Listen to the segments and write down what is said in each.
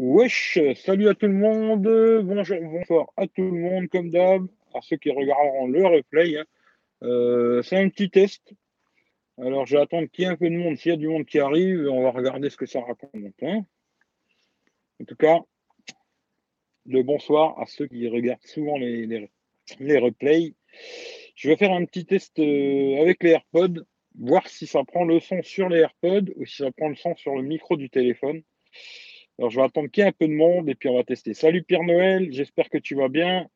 Wesh, salut à tout le monde, bonjour, bonsoir à tout le monde, comme d'hab, à ceux qui regarderont le replay. hein. Euh, c'est un petit test. Alors, je vais attendre qu'il y ait un peu de monde. S'il y a du monde qui arrive, on va regarder ce que ça raconte. hein. En tout cas, le bonsoir à ceux qui regardent souvent les, replays. Je vais faire un petit test euh, avec les AirPods, voir si ça prend le son sur les AirPods ou si ça prend le son sur le micro du téléphone. Alors, je vais attendre qu'il y ait un peu de monde et puis on va tester. Salut Pierre Noël, j'espère que tu vas bien.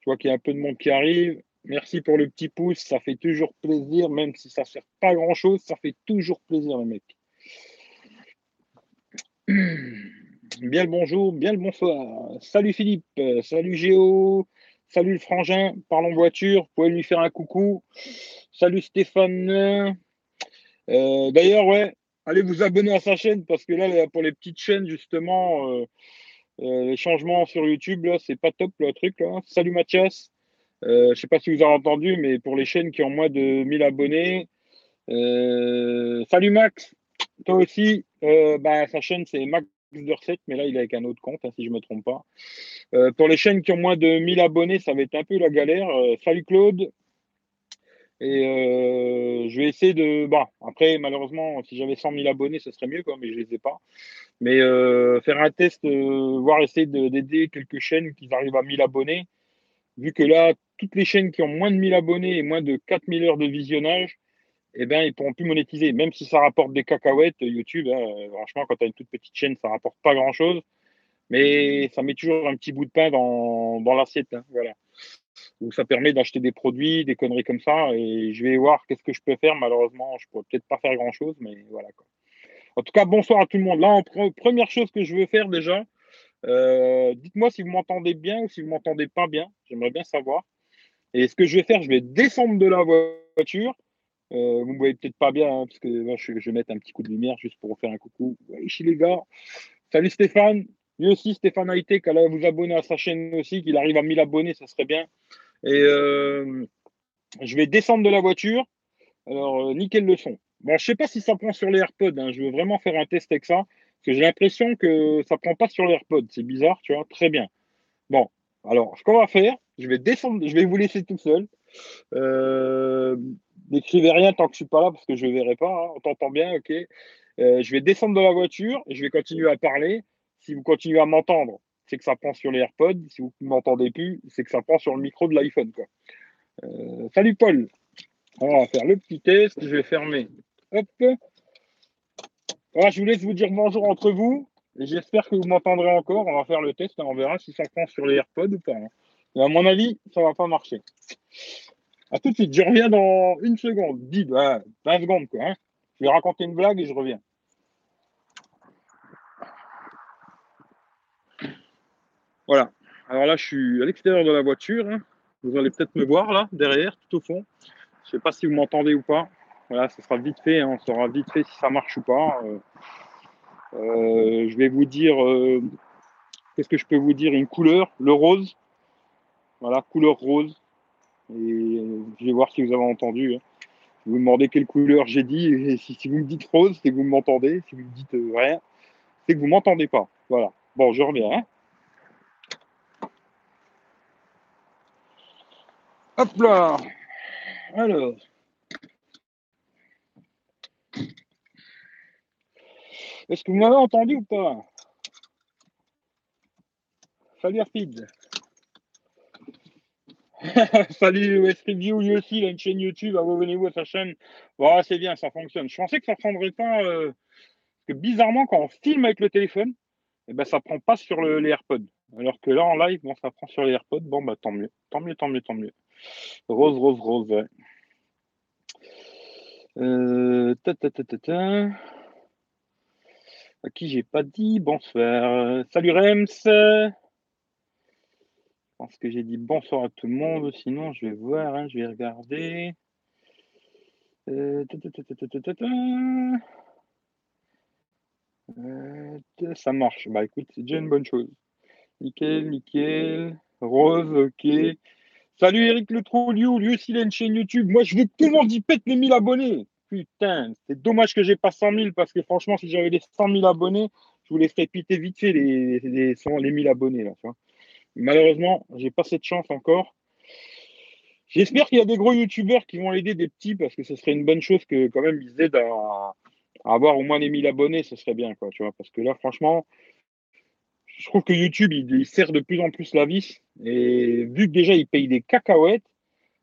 Je vois qu'il y a un peu de monde qui arrive. Merci pour le petit pouce, ça fait toujours plaisir, même si ça ne sert pas à grand chose, ça fait toujours plaisir, les mecs. Bien le bonjour, bien le bonsoir. Salut Philippe, salut Géo, salut le frangin, parlons voiture, vous pouvez lui faire un coucou. Salut Stéphane. Euh, D'ailleurs, ouais, allez vous abonner à sa chaîne parce que là, pour les petites chaînes, justement, euh, euh, les changements sur YouTube, là, c'est pas top le truc. Là. Salut Mathias. Euh, je sais pas si vous avez entendu, mais pour les chaînes qui ont moins de 1000 abonnés, euh, salut Max, toi aussi, bah, sa chaîne c'est Max de recette, mais là il est avec un autre compte, hein, si je ne me trompe pas. Pour les chaînes qui ont moins de 1000 abonnés, ça va être un peu la galère. Salut Claude. Et euh, je vais essayer de. Bah, après, malheureusement, si j'avais 100 000 abonnés, ce serait mieux, quoi, mais je ne les ai pas. Mais euh, faire un test, euh, voir essayer de- d'aider quelques chaînes qui arrivent à 1000 abonnés. Vu que là, toutes les chaînes qui ont moins de 1000 abonnés et moins de 4000 heures de visionnage, eh ben, ils pourront plus monétiser. Même si ça rapporte des cacahuètes, YouTube, hein, franchement, quand tu as une toute petite chaîne, ça rapporte pas grand-chose. Mais ça met toujours un petit bout de pain dans, dans l'assiette. hein, voilà. Donc ça permet d'acheter des produits, des conneries comme ça. Et je vais voir qu'est-ce que je peux faire. Malheureusement, je pourrais peut-être pas faire grand-chose, mais voilà. Quoi. En tout cas, bonsoir à tout le monde. Là, première chose que je veux faire déjà, euh, dites-moi si vous m'entendez bien ou si vous m'entendez pas bien. J'aimerais bien savoir. Et ce que je vais faire, je vais descendre de la voiture. Euh, vous ne me voyez peut-être pas bien, hein, parce que je, vais mettre un petit coup de lumière juste pour faire un coucou. Ouais, chez les gars. Salut Stéphane. Lui aussi, Stéphane Haïté, allez vous abonner à sa chaîne aussi, qu'il arrive à 1000 abonnés, ça serait bien. Et euh, je vais descendre de la voiture. Alors, euh, nickel le son. Bon, je sais pas si ça prend sur les AirPods. hein. Je veux vraiment faire un test avec ça. Parce que j'ai l'impression que ça prend pas sur les AirPods. C'est bizarre, tu vois. Très bien. Bon, alors, ce qu'on va faire, je vais descendre, je vais vous laisser tout seul. Euh, N'écrivez rien tant que je suis pas là parce que je ne verrai pas. hein. On t'entend bien, ok. Je vais descendre de la voiture et je vais continuer à parler. Si vous continuez à m'entendre, c'est que ça prend sur les AirPods. Si vous ne m'entendez plus, c'est que ça prend sur le micro de l'iPhone. Euh, salut Paul. On va faire le petit test. Je vais fermer. Hop. Voilà, je vous laisse vous dire bonjour entre vous. J'espère que vous m'entendrez encore. On va faire le test. On verra si ça prend sur les AirPods ou pas. hein. À mon avis, ça ne va pas marcher. À tout de suite. Je reviens dans une seconde. 10, bah, 20 secondes. Quoi, hein. Je vais raconter une blague et je reviens. Voilà. Alors là, je suis à l'extérieur de la voiture. hein. Vous allez peut-être me voir là, derrière, tout au fond. Je ne sais pas si vous m'entendez ou pas. Voilà, ce sera vite fait. hein. On saura vite fait si ça marche ou pas. Euh, euh, je vais vous dire, euh, qu'est-ce que je peux vous dire? Une couleur, le rose. Voilà, couleur rose. Et je vais voir si vous avez entendu. hein. Vous me demandez quelle couleur j'ai dit. Et si, vous me dites rose, c'est que vous m'entendez. Si vous me dites rien, c'est que vous m'entendez pas. Voilà. Bon, je reviens. hein. Hop là. Alors. Est-ce que vous m'avez entendu ou pas? Salut Arpid. Salut West Review, lui aussi, il a une chaîne YouTube, abonnez-vous à sa chaîne. Voilà, c'est bien, ça fonctionne. Je pensais que ça prendrait pas. euh, Parce que bizarrement, quand on filme avec le téléphone, eh ben, ça prend pas sur le- les AirPods. Alors que là, en live, bon, ça prend sur les AirPods. Bon, bah tant mieux. Tant mieux, tant mieux, tant mieux. Rose, rose, rose. Euh, ta, ta, ta, à qui j'ai pas dit bonsoir. Salut Rems. Je pense que j'ai dit bonsoir à tout le monde. Sinon, je vais voir, hein, je vais regarder. Ça marche. Bah écoute, c'est déjà une bonne chose. Nickel, nickel. Rose, ok. Salut Eric Le Trolliou, lui aussi une chaîne YouTube. Moi je veux que tout le monde y pète les 1000 abonnés. Putain, c'est dommage que j'ai pas 100 000 parce que franchement, si j'avais les 100 000 abonnés, je vous les ferai piter vite fait les, les, les 1000 abonnés. Là, tu vois. Malheureusement, j'ai pas cette chance encore. J'espère qu'il y a des gros youtubeurs qui vont aider des petits parce que ce serait une bonne chose que quand même ils aident à, avoir au moins les 1000 abonnés, ce serait bien, quoi, tu vois. Parce que là, franchement, je trouve que YouTube, il, sert de plus en plus la vis. Et vu que déjà, il paye des cacahuètes,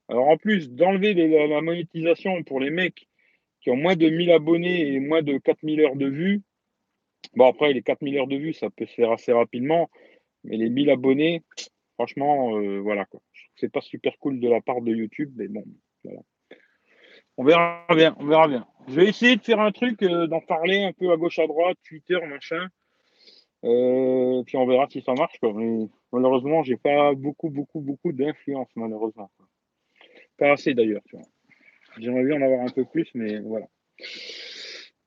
alors en plus d'enlever la, monétisation pour les mecs qui ont moins de 1000 abonnés et moins de 4000 heures de vues, bon, après, les 4000 heures de vues, ça peut se faire assez rapidement. Mais les 1000 abonnés, franchement, euh, voilà, quoi. Je trouve que c'est pas super cool de la part de YouTube, mais bon, voilà. On verra bien, on verra bien. Je vais essayer de faire un truc, euh, d'en parler un peu à gauche, à droite, Twitter, machin. Euh, puis on verra si ça marche. Quoi. Mais, malheureusement, j'ai pas beaucoup, beaucoup, beaucoup d'influence, malheureusement. Pas assez d'ailleurs. J'aimerais bien en avoir un peu plus, mais voilà.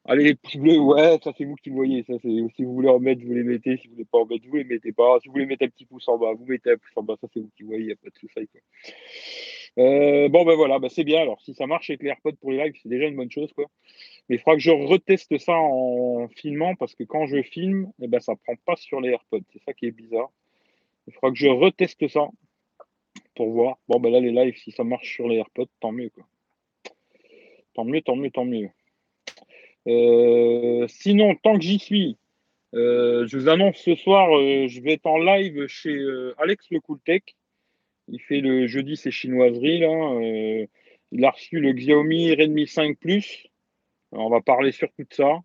Allez, les petits bleus, ouais, ça c'est vous qui voyez. Ça, c'est, si vous voulez en mettre, vous les mettez. Si vous voulez pas en mettre, vous les mettez pas. Si vous voulez mettre un petit pouce en bas, vous mettez un pouce en bas. Ça c'est vous qui voyez, il n'y a pas de souci. Euh, bon, ben voilà, ben c'est bien. Alors, si ça marche avec les AirPods pour les lives, c'est déjà une bonne chose. Quoi. Mais il faudra que je reteste ça en filmant parce que quand je filme, eh ben, ça prend pas sur les AirPods. C'est ça qui est bizarre. Il faudra que je reteste ça pour voir. Bon, ben là, les lives, si ça marche sur les AirPods, tant mieux. Quoi. Tant mieux, tant mieux, tant mieux. Euh, sinon, tant que j'y suis, euh, je vous annonce ce soir, je vais être en live chez Alex le Cool Tech. Il fait le jeudi ses chinoiseries. Là. il a reçu le Xiaomi Redmi 5 Plus. on va parler surtout de ça.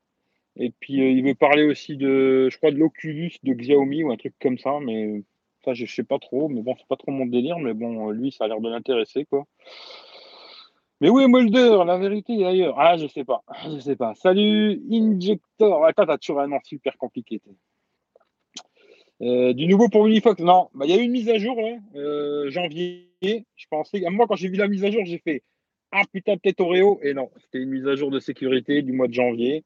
Et puis, il veut parler aussi de, je crois, de l'Oculus de Xiaomi ou un truc comme ça. Mais ça, je sais pas trop. Mais bon, c'est pas trop mon délire. Mais bon, lui, ça a l'air de l'intéresser, quoi. Mais où est Mulder La vérité est ailleurs. Ah, je sais pas. Je sais pas. Salut, Injector. Attends, t'as toujours un nom super compliqué. Euh, du nouveau pour Unifox. Non, bah, il y a eu une mise à jour, là, euh, janvier. Je pensais. Moi, quand j'ai vu la mise à jour, j'ai fait Ah putain, peut-être Oreo. Et non, c'était une mise à jour de sécurité du mois de janvier.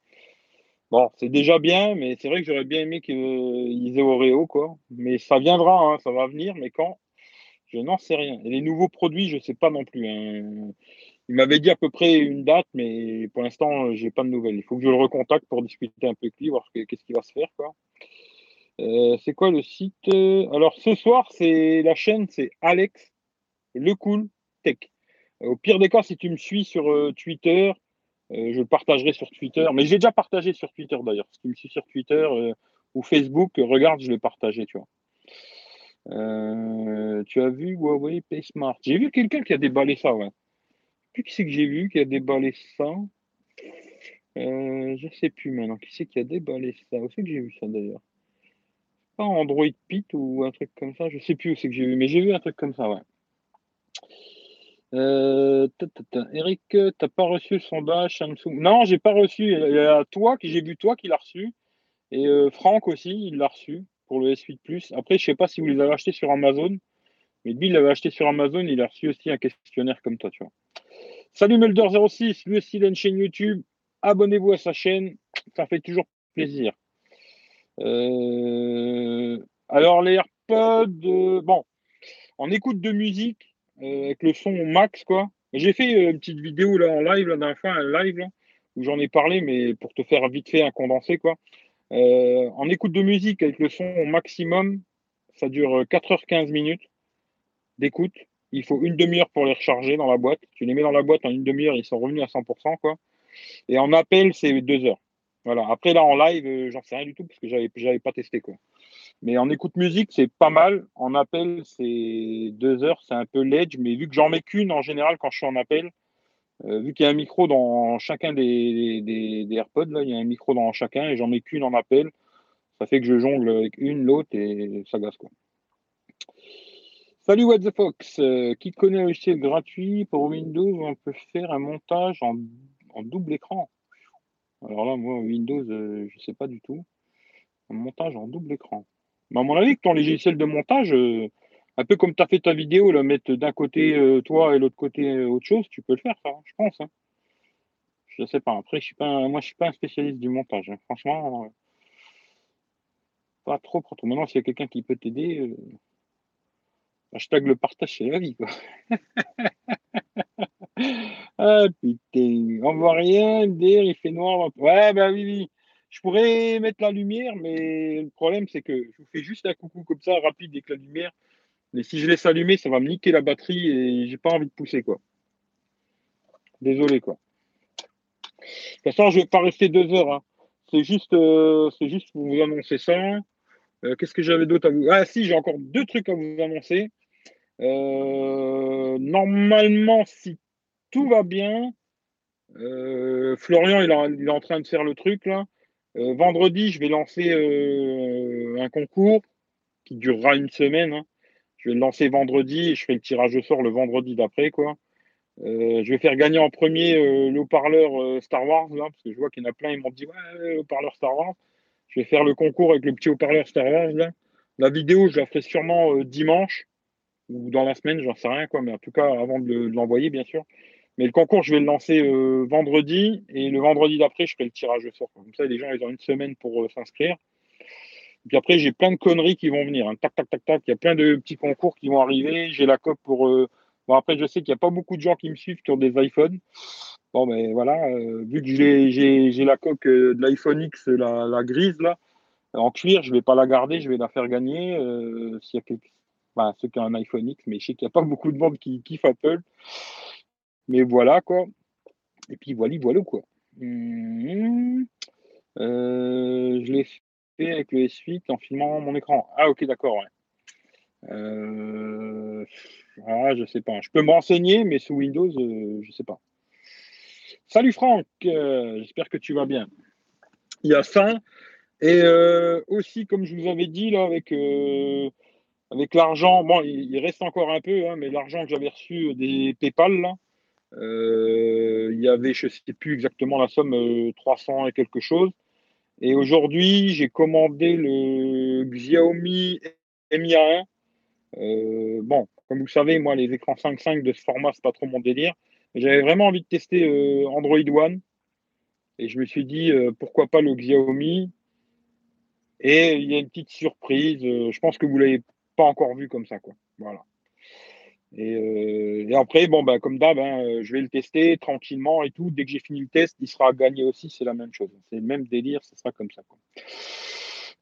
Bon, c'est déjà bien, mais c'est vrai que j'aurais bien aimé qu'ils aient Oreo, quoi. Mais ça viendra, hein, ça va venir, mais quand? Je n'en sais rien. Et les nouveaux produits, je ne sais pas non plus. Hein. Il m'avait dit à peu près une date, mais pour l'instant, je n'ai pas de nouvelles. Il faut que je le recontacte pour discuter un peu avec lui, voir qu'est-ce qui va se faire. Quoi. Euh, c'est quoi le site Alors ce soir, c'est la chaîne, c'est Alex Le Cool Tech. Euh, au pire des cas, si tu me suis sur euh, Twitter, je le partagerai sur Twitter. Mais j'ai déjà partagé sur Twitter d'ailleurs. Si tu me suis sur Twitter ou Facebook, regarde, je l'ai partagé, tu as vu Huawei PaySmart J'ai vu quelqu'un qui a déballé ça, ouais plus qui c'est que j'ai vu qui a déballé ça. Euh, je sais plus maintenant. Qui c'est qui a déballé ça? Où c'est que j'ai vu ça d'ailleurs? Pas Android Pit ou un truc comme ça. Je sais plus où c'est que j'ai vu, mais j'ai vu un truc comme ça, ouais. Euh, Eric, t'as pas reçu le sondage Samsung? Non, j'ai pas reçu. Il y a toi qui j'ai vu toi qui l'a reçu et euh, Franck aussi, il l'a reçu pour le S8 Plus. Après, je sais pas si vous les avez achetés sur Amazon, mais il l'avait acheté sur Amazon, il a reçu aussi un questionnaire comme toi, tu vois. Salut Mulder06, lui aussi il a une chaîne YouTube. Abonnez-vous à sa chaîne, ça fait toujours plaisir. Euh, alors les AirPods, euh, bon, en écoute de musique euh, avec le son max quoi. J'ai fait une petite vidéo là en live la dernière fois, un live où j'en ai parlé, mais pour te faire vite fait un condensé quoi. en écoute de musique avec le son au maximum, ça dure 4h15 minutes d'écoute il faut une demi-heure pour les recharger dans la boîte. Tu les mets dans la boîte en une demi-heure, ils sont revenus à 100%. Quoi. Et en appel, c'est deux heures. Voilà. Après, là, en live, euh, j'en sais rien du tout parce que j'avais, pas testé. Quoi. Mais en écoute musique, c'est pas mal. En appel, c'est deux heures. C'est un peu l'edge. Mais vu que j'en mets qu'une en général quand je suis en appel, euh, vu qu'il y a un micro dans chacun des, AirPods, là, il y a un micro dans chacun et j'en mets qu'une en appel. Ça fait que je jongle avec une, l'autre et ça gasse. Quoi. Salut What the Fox, euh, qui connaît un logiciel gratuit pour Windows on peut faire un montage en, double écran? Alors là, moi, Windows, euh, je ne sais pas du tout. Un montage en double écran. Mais à mon avis, que ton logiciel de montage, euh, un peu comme tu as fait ta vidéo, là, mettre d'un côté toi et l'autre côté autre chose, tu peux le faire, ça, hein, je pense. Hein. Je ne sais pas. Après, je suis pas moi, je ne suis pas un spécialiste du montage. Hein. Franchement, pas trop, trop. Maintenant, s'il y a quelqu'un qui peut t'aider, Hashtag le partage, c'est la vie, quoi. ah putain, on voit rien, dire, il fait noir. Ouais, bah oui, oui. je pourrais mettre la lumière, mais le problème, c'est que je vous fais juste un coucou comme ça, rapide avec la lumière. Mais si je laisse allumer, ça va me niquer la batterie et j'ai pas envie de pousser, quoi. Désolé, quoi. De toute façon, je vais pas rester deux heures. Hein. C'est juste, euh, juste pour vous annoncer ça. Euh, qu'est-ce que j'avais d'autre à vous Ah, si, j'ai encore deux trucs à vous annoncer. Euh, normalement, si tout va bien, Florian, il, est en train de faire le truc là. Euh, vendredi, je vais lancer euh, un concours qui durera une semaine. Hein. Je vais le lancer vendredi et je fais le tirage au sort le vendredi d'après. quoi. Euh, je vais faire gagner en premier le haut-parleur Star Wars, parce que je vois qu'il y en a plein, ils m'ont dit Ouais, haut-parleur Star Wars. Je vais faire le concours avec le petit haut-parleur Star Wars. La vidéo, je la ferai sûrement dimanche ou dans la semaine, j'en sais rien, quoi, mais en tout cas, avant de l'envoyer, bien sûr. Mais le concours, je vais le lancer euh, vendredi et le vendredi d'après, je ferai le tirage au sort. Comme ça, les gens, ils ont une semaine pour euh, s'inscrire. Puis après, j'ai plein de conneries qui vont venir. Hein. Tac, tac, tac, tac. Il y a plein de petits concours qui vont arriver. J'ai la coque pour. Euh, bon, après, je sais qu'il n'y a pas beaucoup de gens qui me suivent qui ont des iPhones. Bon, mais voilà, vu que j'ai la coque de l'iPhone X, la, grise, là, en cuir, je ne vais pas la garder, je vais la faire gagner. S'il y a quelques... Ceux qui ont un iPhone X, mais je sais qu'il n'y a pas beaucoup de monde qui kiffe Apple. Mais voilà, quoi. Et puis voilà, voilà, quoi. Mmh. Euh, je l'ai fait avec le S8 en filmant mon écran. Ah, ok, d'accord, ouais. Euh... Ah, je sais pas. Je peux me renseigner, mais sous Windows, euh, je sais pas. Salut Franck, euh, j'espère que tu vas bien. Il y a ça. Et aussi, comme je vous avais dit, là, avec, avec l'argent, bon, il, reste encore un peu, hein, mais l'argent que j'avais reçu des PayPal, là, euh, il y avait, je ne sais plus exactement la somme, 300 euh, et quelque chose. Et aujourd'hui, j'ai commandé le Xiaomi Mi A1. Euh, bon, comme vous savez, moi, les écrans 5.5 de ce format, c'est pas trop mon délire. J'avais vraiment envie de tester Android One. Et je me suis dit, pourquoi pas le Xiaomi Et il y a une petite surprise. je pense que vous ne l'avez pas encore vu comme ça. Quoi. Voilà. Euh, et, après, bon, bah, comme d'hab, hein, euh, je vais le tester tranquillement et tout. Dès que j'ai fini le test, il sera gagné aussi. C'est la même chose. C'est le même délire. Ce sera comme ça.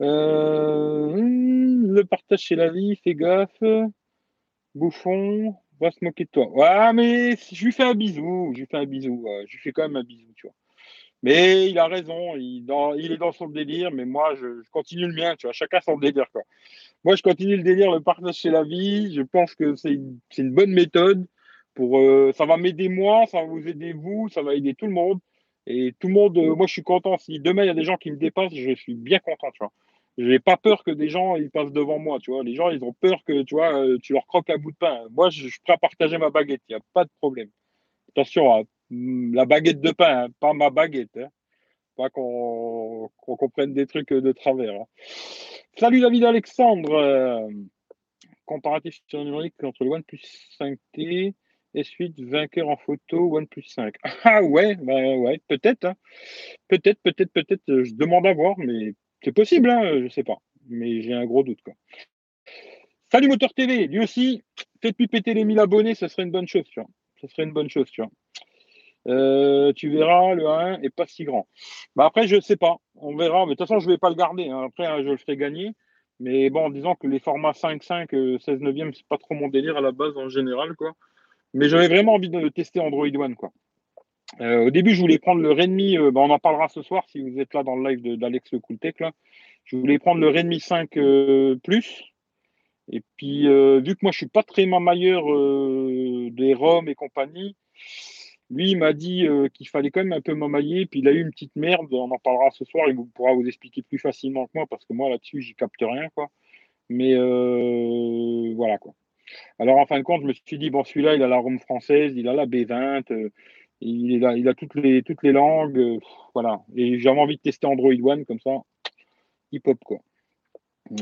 Euh, le partage chez la vie, fais gaffe. Bouffon, va se moquer de toi. Ouais, mais je lui fais un bisou. Je lui fais un bisou. je quand même un bisou, tu vois. Mais il a raison. Il, il est dans son délire. Mais moi, je, je, continue le mien. Tu vois, chacun son délire, quoi. Moi, je continue le délire, le partage chez la vie. Je pense que c'est une, bonne méthode. Pour, euh, ça va m'aider moi, ça va vous aider vous, ça va aider tout le monde. Et tout le monde, euh, moi, je suis content. Si demain, il y a des gens qui me dépassent, je suis bien content, tu vois. J'ai pas peur que des gens ils passent devant moi, tu vois. Les gens, ils ont peur que, tu vois, euh, tu leur croques un bout de pain. Moi, je, suis prêt à partager ma baguette, il n'y a pas de problème. Attention, hein, la baguette de pain, hein, pas ma baguette. Hein. Pas qu'on comprenne des trucs de travers. Hein. Salut David Alexandre. Euh, comparatif sur numérique entre le OnePlus 5T et suite vainqueur en photo OnePlus 5. Ah ouais, bah ouais, peut-être. Hein. Peut-être, peut-être, peut-être. Euh, je demande à voir, mais c'est possible, hein, je sais pas. Mais j'ai un gros doute. Quoi. Salut Moteur TV, lui aussi, faites-lui péter les 1000 abonnés, ça serait une bonne chose, tu vois. Ça serait une bonne chose, tu vois. Euh, tu verras, le 1 est pas si grand. Bah après, je ne sais pas. On verra. De toute façon, je ne vais pas le garder. Hein. Après, hein, je le ferai gagner. Mais bon, disons que les formats 5.5, 16 neuvième, c'est pas trop mon délire à la base en général, quoi. Mais j'avais vraiment envie de tester Android One, quoi. Euh, au début, je voulais prendre le Redmi. Euh, bah, on en parlera ce soir si vous êtes là dans le live d'Alex le Cooltech, là. Je voulais prendre le Redmi 5 Plus. Et puis, vu que moi, je suis pas très mamailleur des ROM et compagnie, lui, il m'a dit euh, qu'il fallait quand même un peu m'amailler, puis il a eu une petite merde, on en parlera ce soir, il pourra vous expliquer plus facilement que moi, parce que moi là-dessus, j'y capte rien. Mais euh, voilà, quoi. Alors en fin de compte, je me suis dit, bon, celui-là, il a la Rome française, il a la B20, euh, il, a, toutes les langues, voilà. Et j'avais envie de tester Android One, comme ça, hip-hop, quoi. Oh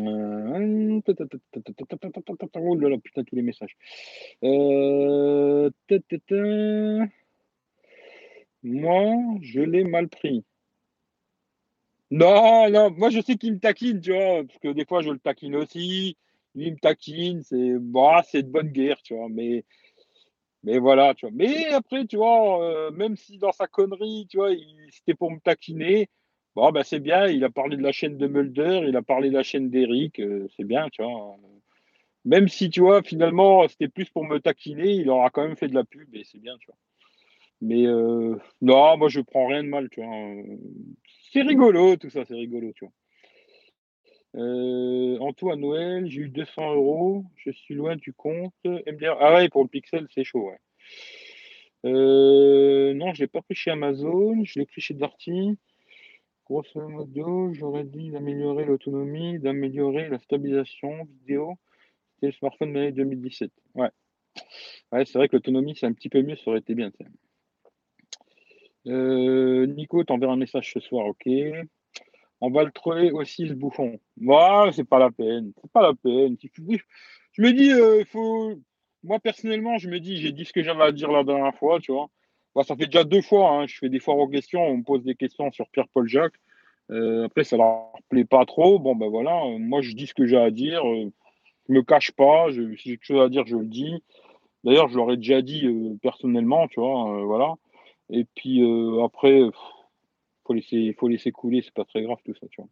là là, putain, tous les messages. Moi, je l'ai mal pris. Non, non, moi je sais qu'il me taquine, tu vois, parce que des fois je le taquine aussi. Lui il me taquine, c'est c'est de bonne guerre, tu vois, mais voilà, tu vois. Mais après, tu vois, euh, même si dans sa connerie, tu vois, c'était pour me taquiner, Bon, bah, c'est bien, il a parlé de la chaîne de Mulder, il a parlé de la chaîne d'Eric, euh, c'est bien, tu vois. Même si, tu vois, finalement, c'était plus pour me taquiner, il aura quand même fait de la pub et c'est bien, tu vois. Mais euh, non, moi, je prends rien de mal, tu vois. C'est rigolo, tout ça, c'est rigolo, tu vois. Euh, Antoine Noël, j'ai eu 200 euros, je suis loin du compte. MDR. Ah ouais, pour le Pixel, c'est chaud, ouais. Euh, non, je l'ai pas pris chez Amazon, je l'ai pris chez Darty. Grosso modo, j'aurais dit d'améliorer l'autonomie, d'améliorer la stabilisation vidéo. C'était le smartphone de l'année 2017. Ouais. Ouais, c'est vrai que l'autonomie, c'est un petit peu mieux, ça aurait été bien. Euh, Nico t'enverra un message ce soir, ok. On va le trouver aussi, ce bouffon. Moi, c'est pas la peine. C'est pas la peine. Je me dis, euh, faut. Moi, personnellement, je me dis, j'ai dit ce que j'avais à dire la dernière fois, tu vois. ça fait déjà deux fois. Hein. Je fais des fois aux questions. On me pose des questions sur Pierre-Paul Jacques. Euh, après, ça leur plaît pas trop. Bon, ben voilà. Moi, je dis ce que j'ai à dire. Je me cache pas. Si j'ai quelque chose à dire, je le dis. D'ailleurs, je l'aurais déjà dit personnellement, tu vois. voilà. Et puis après faut laisser, faut laisser couler, c'est pas très grave tout ça, tu vois.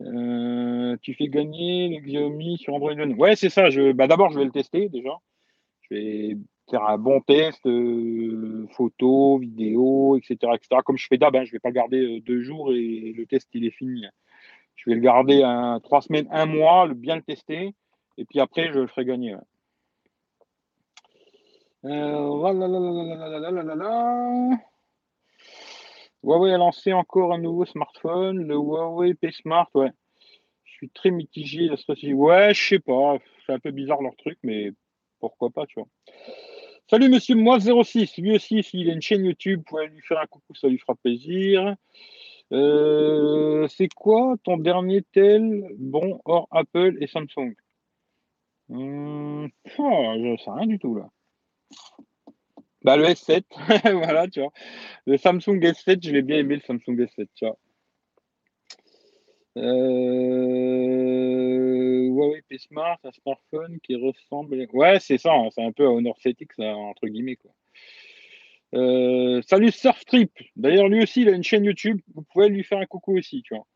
Euh, tu fais gagner le Xiaomi sur Android One. Ouais, c'est ça. Je, bah, d'abord, je vais le tester déjà. Je vais faire un bon test, euh, photo, vidéo, etc., etc. Comme je fais d'hab, hein, je vais pas garder euh, deux jours et le test il est fini. Je vais le garder un, trois semaines, un mois, le, bien le tester, et puis après je le ferai gagner. Huawei a lancé encore un nouveau smartphone, le Huawei P Smart, ouais. Je suis très mitigé la stratégie. Ouais, je sais pas, c'est un peu bizarre leur truc, mais pourquoi pas, tu vois. Salut monsieur Moi06, lui aussi, s'il a une chaîne YouTube, vous pouvez lui faire un coucou, ça lui fera plaisir. Euh, c'est quoi ton dernier tel bon hors Apple et Samsung? Hum, oh, sais rien du tout là. Bah, le S7, voilà, tu vois. Le Samsung S7, je l'ai bien aimé, le Samsung S7, tu vois. Euh... Huawei P Smart, un smartphone qui ressemble. Ouais, c'est ça, hein, c'est un peu Honor 7X, entre guillemets. Quoi. Euh, salut Surftrip. D'ailleurs, lui aussi, il a une chaîne YouTube. Vous pouvez lui faire un coucou aussi, tu vois.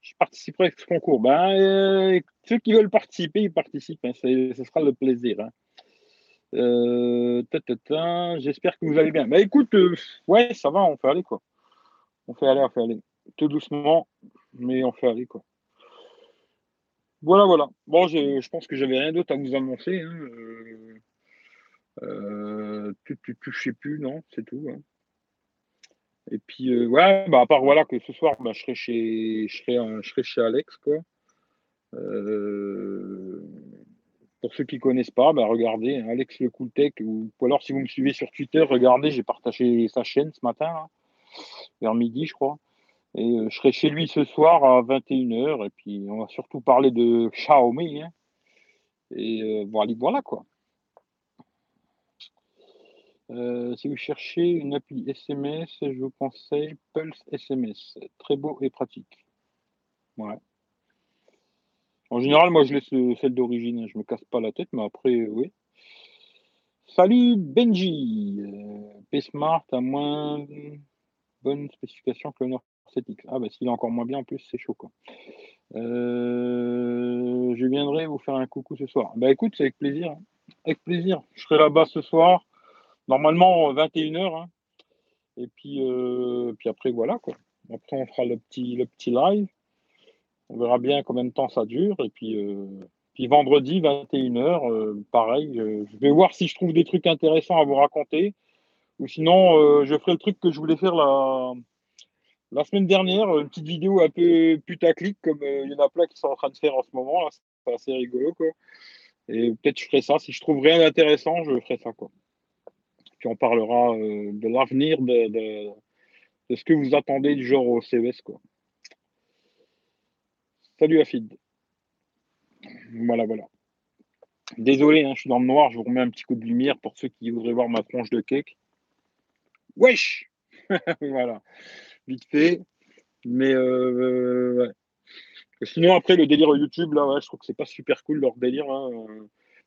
Je participerai à ce concours. Ben, ceux qui veulent participer, ils participent. Hein, ce sera le plaisir. Euh, j'espère que vous allez bien. Bah écoute, euh, ouais, ça va, on fait aller quoi. On fait aller, on fait aller. Tout doucement, mais on fait aller quoi. Voilà, voilà. Bon, je, pense que j'avais rien d'autre à vous annoncer. Hein. Euh, tu, tu, tu, je sais plus, non, c'est tout. Hein. Et puis, ouais, bah, à part voilà que ce soir, bah, je serai chez, je serai, je serai chez Alex, quoi. Euh, pour ceux qui ne connaissent pas, bah, regardez hein, Alex Le Cooltech, ou, ou, alors si vous me suivez sur Twitter, regardez, j'ai partagé sa chaîne ce matin, vers midi, je crois. Et euh, je serai chez lui ce soir à 21h, et puis on va surtout parler de Xiaomi. Hein. et euh, voilà, voilà quoi. Euh, si vous cherchez une appli SMS, je vous conseille Pulse SMS. Très beau et pratique. Ouais. En général, moi, je laisse celle d'origine. Je me casse pas la tête, mais après, oui. Salut Benji. Euh, P-Smart a moins bonne spécification que le Nord 7X. Ah, bah, s'il est encore moins bien, en plus, c'est chaud, quoi. Euh, je viendrai vous faire un coucou ce soir. Bah, écoute, c'est avec plaisir. Hein. Avec plaisir. Je serai là-bas ce soir. Normalement, 21h. Hein. Et puis, euh, puis après, voilà, quoi. Après, on fera le petit, le petit live. On verra bien combien de temps ça dure. Et puis, euh, puis vendredi, 21h, euh, pareil. je vais voir si je trouve des trucs intéressants à vous raconter. Ou sinon, euh, je ferai le truc que je voulais faire la, la semaine dernière, une petite vidéo un peu putaclic, comme il y en a plein qui sont en train de faire en ce moment. C'est assez rigolo. Quoi. Et peut-être je ferai ça. Si je trouve rien d'intéressant, je ferai ça. Quoi. Puis on parlera de l'avenir de, de, de, ce que vous attendez du genre au CES. Quoi. Salut Afid. Voilà, voilà. Désolé, hein, je suis dans le noir, je vous remets un petit coup de lumière pour ceux qui voudraient voir ma tronche de cake. Wesh Voilà, vite fait. Mais euh, sinon, après, le délire YouTube, là, je trouve que c'est pas super cool leur délire. Hein.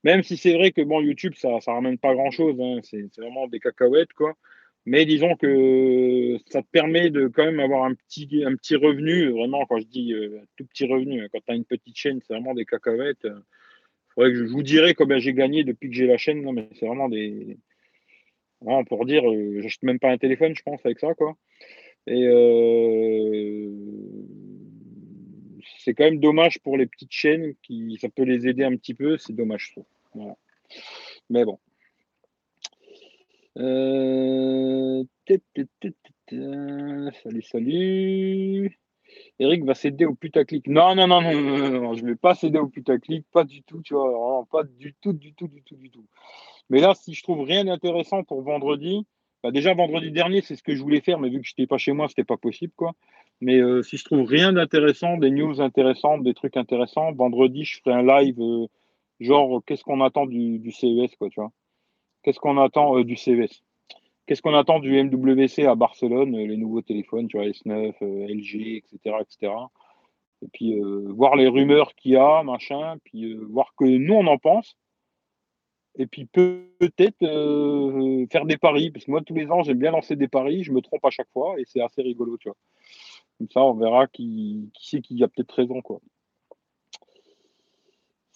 Même si c'est vrai que bon, YouTube, ça, ça ramène pas grand chose. Hein. C'est vraiment des cacahuètes, quoi. Mais disons que ça te permet de quand même avoir un petit, un petit revenu. Vraiment, quand je dis euh, tout petit revenu, hein, quand tu as une petite chaîne, c'est vraiment des cacahuètes. Il faudrait que je vous dirais combien j'ai gagné depuis que j'ai la chaîne. Non, mais c'est vraiment des. pour dire, je j'achète même pas un téléphone, je pense, avec ça, quoi. Et c'est quand même dommage pour les petites chaînes qui ça peut les aider un petit peu, c'est dommage je trouve. Mais bon. Euh, salut, salut. Eric va céder au putaclic. Non, non, non, non, non, non, je ne vais pas céder au putaclic, pas du tout, tu vois, pas du tout, du tout, du tout, du tout. Mais là, si je trouve rien d'intéressant pour vendredi, bah déjà vendredi dernier, c'est ce que je voulais faire, mais vu que je n'étais pas chez moi, ce n'était pas possible, quoi. Mais euh, si je trouve rien d'intéressant, des news intéressantes, des trucs intéressants, vendredi, je ferai un live euh, genre qu'est-ce qu'on attend du, du, CES, quoi, tu vois. Qu'est-ce qu'on attend euh, du CES Qu'est-ce qu'on attend du MWC à Barcelone, les nouveaux téléphones, tu vois, S9, LG, etc., etc. Et puis voir les rumeurs qu'il y a, machin, puis voir que nous on en pense. Et puis peut-être faire des paris, parce que moi tous les ans j'aime bien lancer des paris, je me trompe à chaque fois et c'est assez rigolo, tu vois. Comme ça, on verra qui, qui c'est qui a peut-être raison, quoi.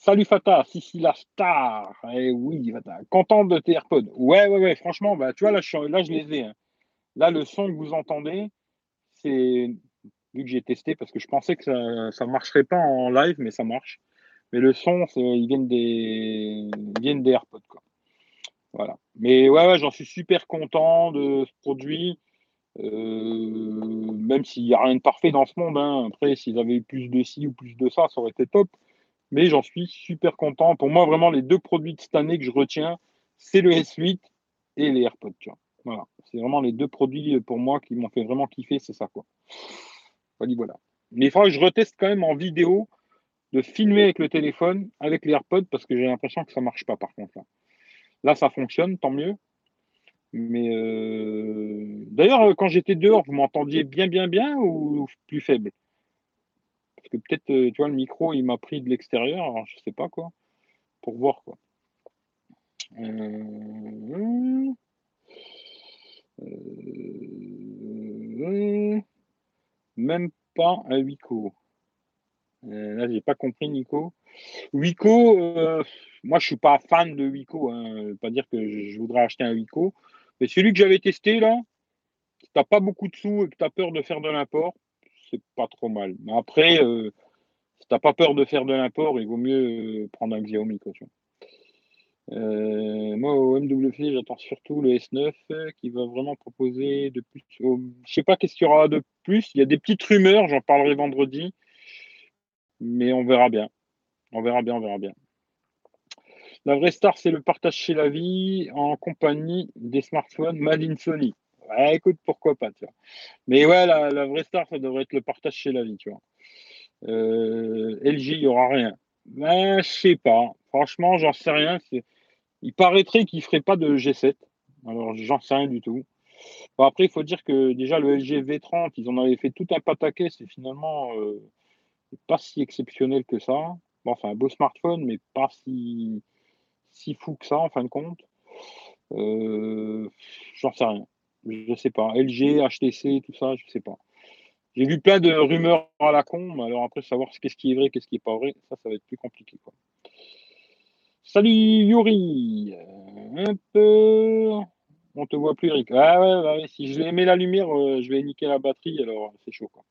Salut Fata, si si la star. Eh oui, Fata. Content de tes AirPods. Ouais, ouais, ouais, franchement, bah, tu vois, là, je, les ai. Hein. Là, le son que vous entendez, c'est. Vu que j'ai testé, parce que je pensais que ça ne marcherait pas en live, mais ça marche. Mais le son, ils viennent des, ils viennent des AirPods. Voilà. Mais ouais, ouais, j'en suis super content de ce produit. Euh, même s'il n'y a rien de parfait dans ce monde, hein. après, s'ils avaient eu plus de ci ou plus de ça, ça aurait été top. Mais j'en suis super content. Pour moi, vraiment, les deux produits de cette année que je retiens, c'est le S8 et les AirPods. Voilà. C'est vraiment les deux produits pour moi qui m'ont fait vraiment kiffer, c'est ça. Quoi. Voilà, voilà. Mais il faudra que je reteste quand même en vidéo de filmer avec le téléphone, avec les AirPods, parce que j'ai l'impression que ça ne marche pas par contre. Là. là, ça fonctionne, tant mieux. Mais euh, d'ailleurs, euh, quand j'étais dehors, vous m'entendiez bien, bien, bien ou plus faible? Que peut-être, euh, tu vois, le micro, il m'a pris de l'extérieur, alors je sais pas quoi, pour voir quoi. même pas un Wico. là, j'ai pas compris, Nico. Wico, moi, je suis pas fan de Wico. Hein. Pas dire que je voudrais acheter un Wico. Mais celui que j'avais testé là, si t'as pas beaucoup de sous et que tu as peur de faire de l'import, pas trop mal. Mais après, euh, si t'as pas peur de faire de l'import, il vaut mieux euh, prendre un Xiaomi. Quoi, euh, moi, au MWC, j'attends surtout le S9 qui va vraiment proposer de plus. Je je sais pas qu'est-ce qu'il y aura de plus. Il y a des petites rumeurs, j'en parlerai vendredi. Mais on verra bien. On verra bien, on verra bien. La vraie star, c'est le partage chez la vie en compagnie des smartphones Made Sony. Écoute, pourquoi pas, tu vois. Mais ouais, la, vraie star, ça devrait être le partage chez la vie, tu vois. Euh, LG, il n'y aura rien. Ben, je sais pas. Franchement, j'en sais rien. Il paraîtrait qu'il ne ferait pas de G7. Alors, j'en sais rien du tout. après, il faut dire que déjà, le LG V30, ils en avaient fait tout un pataquet. C'est finalement euh, pas si exceptionnel que ça. Bon, enfin, un beau smartphone, mais pas si, si fou que ça en fin de compte. Euh, j'en sais rien. Je sais pas. LG, HTC, tout ça, je sais pas. J'ai vu plein de rumeurs à la con, mais alors après, savoir qu'est-ce qui est vrai, qu'est-ce qui est pas vrai, ça, ça va être plus compliqué. Quoi. Salut Yuri Un peu. On te voit plus, Eric. Ah ouais, ouais, si je mets la lumière, euh, je vais niquer la batterie, alors c'est chaud. Quoi.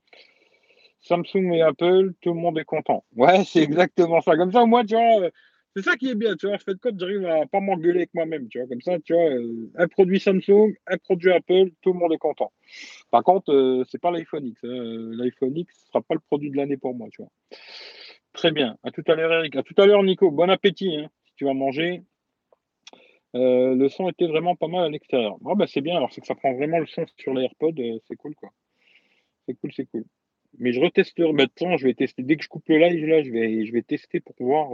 Samsung et Apple, tout le monde est content. Ouais, c'est exactement ça. Comme ça, moi, tu vois, c'est ça qui est bien, tu vois. Je fais de code, j'arrive à pas m'engueuler avec moi-même, tu vois. Comme ça, tu vois, euh, un produit Samsung, un produit Apple, tout le monde est content. Par contre, euh, c'est pas l'iPhone X. Hein. Euh, L'iPhone X ne sera pas le produit de l'année pour moi, tu vois. Très bien. À tout à l'heure, Eric. À tout à l'heure, Nico. Bon appétit, hein, si tu vas manger. le son était vraiment pas mal à l'extérieur. Bon, bah, c'est bien, alors c'est que ça prend vraiment le son sur les AirPods, c'est cool, quoi. C'est cool, c'est cool. Mais je retesterai. Maintenant, je vais tester. Dès que je coupe le live, là, je vais, je vais tester pour voir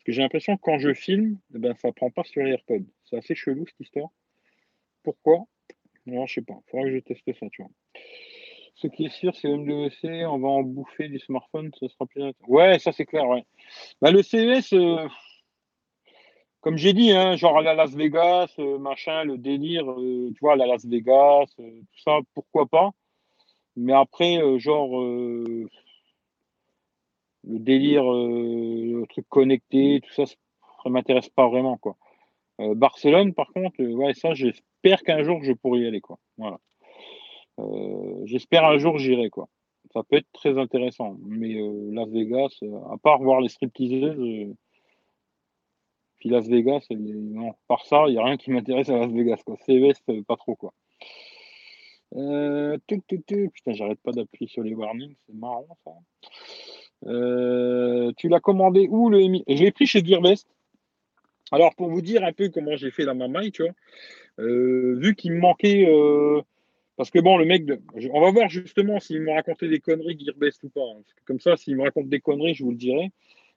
parce que j'ai l'impression que quand je filme, eh ben, ça ne prend pas sur les AirPods. C'est assez chelou cette histoire. Pourquoi? Non, je sais pas. Il faudra que je teste ça, tu vois. Ce qui est sûr, c'est MWC, on va en bouffer du smartphone, ça sera plus Ouais, ça c'est clair, ouais. Bah, le CES, euh, comme j'ai dit, hein, genre à la Las Vegas, euh, machin, le délire, tu vois, à la Las Vegas, tout ça, pourquoi pas? Mais après, genre, le délire, le truc connecté, tout ça, ça m'intéresse pas vraiment, quoi. Barcelone, par contre, ouais, ça, j'espère qu'un jour je pourrai y aller, quoi. Voilà. j'espère un jour j'irai, quoi ça peut être très intéressant. Mais euh, Las Vegas, euh, à part voir les stripteaseuses, euh, puis Las Vegas, non, par ça, il n'y a rien qui m'intéresse à Las Vegas. Quoi. CES, pas trop. quoi. Putain, j'arrête pas d'appuyer sur les warnings, c'est marrant ça. Tu l'as commandé où le Je l'ai pris chez Gearbest. Alors pour vous dire un peu comment j'ai fait la mamaille, tu vois, vu qu'il me manquait parce que bon, le mec, de... on va voir justement s'il me racontait des conneries Gearbest ou pas. Hein. Comme ça, s'il me raconte des conneries, je vous le dirai.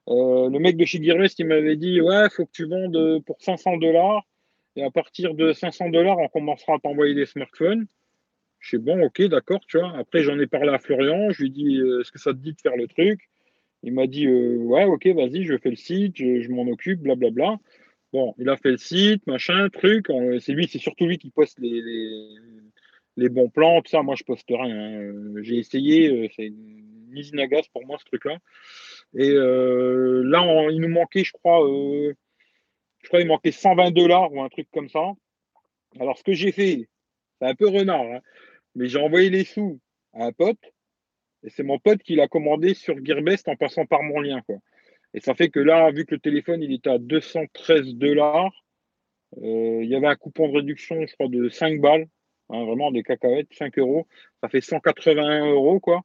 Euh, le mec de chez Gearbest, il m'avait dit Ouais, faut que tu vendes euh, pour 500 dollars. Et à partir de 500 dollars, on commencera à t'envoyer des smartphones. Je suis bon, ok, d'accord, tu vois. Après, j'en ai parlé à Florian. Je lui ai dit euh, Est-ce que ça te dit de faire le truc? Il m'a dit Ouais, ok, vas-y, je fais le site, je, m'en occupe, blablabla. Bon, il a fait le site, machin, truc. C'est lui, c'est surtout lui qui poste les les bons plans, tout ça, moi je poste rien. Hein. J'ai essayé, euh, c'est une usine à gaz pour moi ce truc-là. Et euh, là, il nous manquait, je crois, euh, je crois il manquait 120 dollars ou un truc comme ça. Alors ce que j'ai fait, c'est un peu renard, hein, mais j'ai envoyé les sous à un pote. Et c'est mon pote qui l'a commandé sur Gearbest en passant par mon lien. Quoi. Et ça fait que là, vu que le téléphone il était à 213 dollars, il y avait un coupon de réduction, je crois, de 5 balles. Hein, vraiment des cacahuètes, 5 euros, ça fait 181 euros, quoi.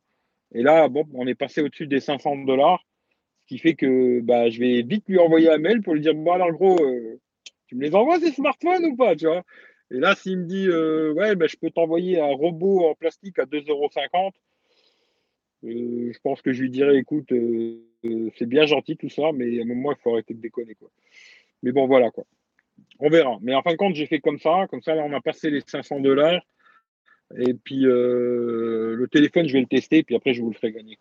Et là, bon, on est passé au-dessus des 500 dollars, ce qui fait que bah, je vais vite lui envoyer un mail pour lui dire, bon alors gros, euh, tu me les envoies ces smartphones ou pas, tu vois? Et là, s'il me dit, euh, ouais, bah, je peux t'envoyer un robot en plastique à 2,50 euros, euh, je pense que je lui dirais, écoute, c'est bien gentil tout ça, mais à un moment, il faut arrêter de déconner, quoi. Mais bon, voilà, quoi. On verra. Mais en fin de compte, j'ai fait comme ça. Comme ça, là, on a passé les 500 dollars. Et puis, euh, le téléphone, je vais le tester. Puis après, je vous le ferai gagner.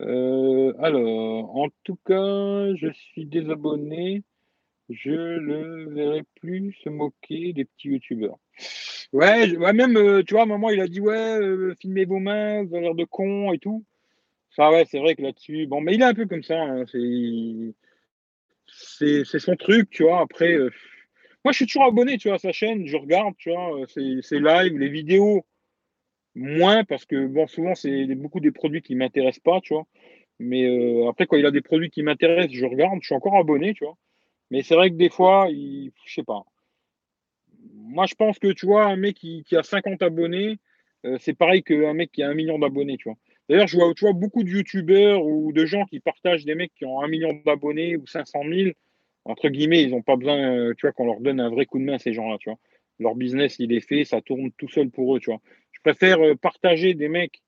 Euh, alors, en tout cas, je suis désabonné. Je ne verrai plus se moquer des petits youtubeurs. Ouais, même, euh, tu vois, à un moment, il a dit Ouais, filmez vos mains, vous avez l'air de con et tout. Ça, ouais, c'est vrai que là-dessus, bon, mais il est un peu comme ça. Hein, c'est, son truc, tu vois. Après, euh, moi, je suis toujours abonné, tu vois, à sa chaîne. Je regarde, tu vois, euh, c'est, live, les vidéos, moins, parce que, bon, souvent, c'est beaucoup des produits qui ne m'intéressent pas, tu vois. Mais euh, après, quand il a des produits qui m'intéressent, je regarde, je suis encore abonné, tu vois. Mais c'est vrai que des fois, il, je sais pas. Moi, je pense que, tu vois, un mec qui, a 50 abonnés, c'est pareil qu'un mec qui a un million d'abonnés, tu vois. D'ailleurs, je vois, beaucoup de youtubeurs ou de gens qui partagent des mecs qui ont un million d'abonnés ou 500 000. Entre guillemets, ils n'ont pas besoin, euh, tu vois, qu'on leur donne un vrai coup de main, ces gens-là, tu vois. Leur business, il est fait, ça tourne tout seul pour eux, tu vois. Je préfère euh, partager des mecs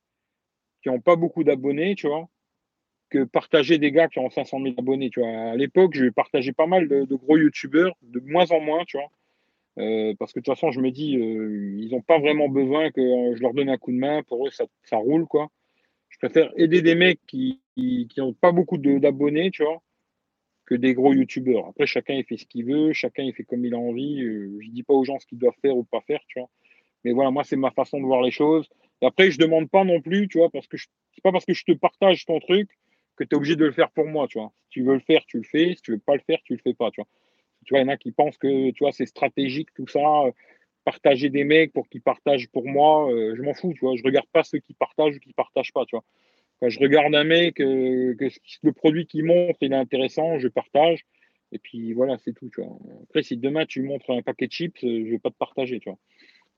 qui n'ont pas beaucoup d'abonnés, tu vois, que partager des gars qui ont 500 000 abonnés, tu vois. À l'époque, je partageais pas mal de, gros youtubeurs, de moins en moins, tu vois. Euh, parce que de toute façon, je me dis, ils n'ont pas vraiment besoin que je leur donne un coup de main. Pour eux, ça, roule, quoi. Je préfère aider des mecs qui n'ont pas beaucoup d'abonnés, tu vois, que des gros youtubeurs. Après, chacun il fait ce qu'il veut, chacun il fait comme il a envie. Euh, je dis pas aux gens ce qu'ils doivent faire ou pas faire, tu vois. Mais voilà, moi, c'est ma façon de voir les choses. Après, je demande pas non plus, tu vois, parce que c'est pas parce que je te partage ton truc que tu es obligé de le faire pour moi, tu vois. Si tu veux le faire, tu le fais. Si tu veux pas le faire, tu le fais pas, tu vois. Tu vois, il y en a qui pensent que, tu vois, c'est stratégique, tout ça partager des mecs pour qu'ils partagent pour moi, euh, je m'en fous, tu vois. Je regarde pas ceux qui partagent ou qui partagent pas, tu vois. Quand je regarde un mec, euh, que le produit qu'il montre, il est intéressant, je partage. Et puis voilà, c'est tout, tu vois. Après, si demain tu montres un paquet de chips, euh, je vais pas te partager, tu vois.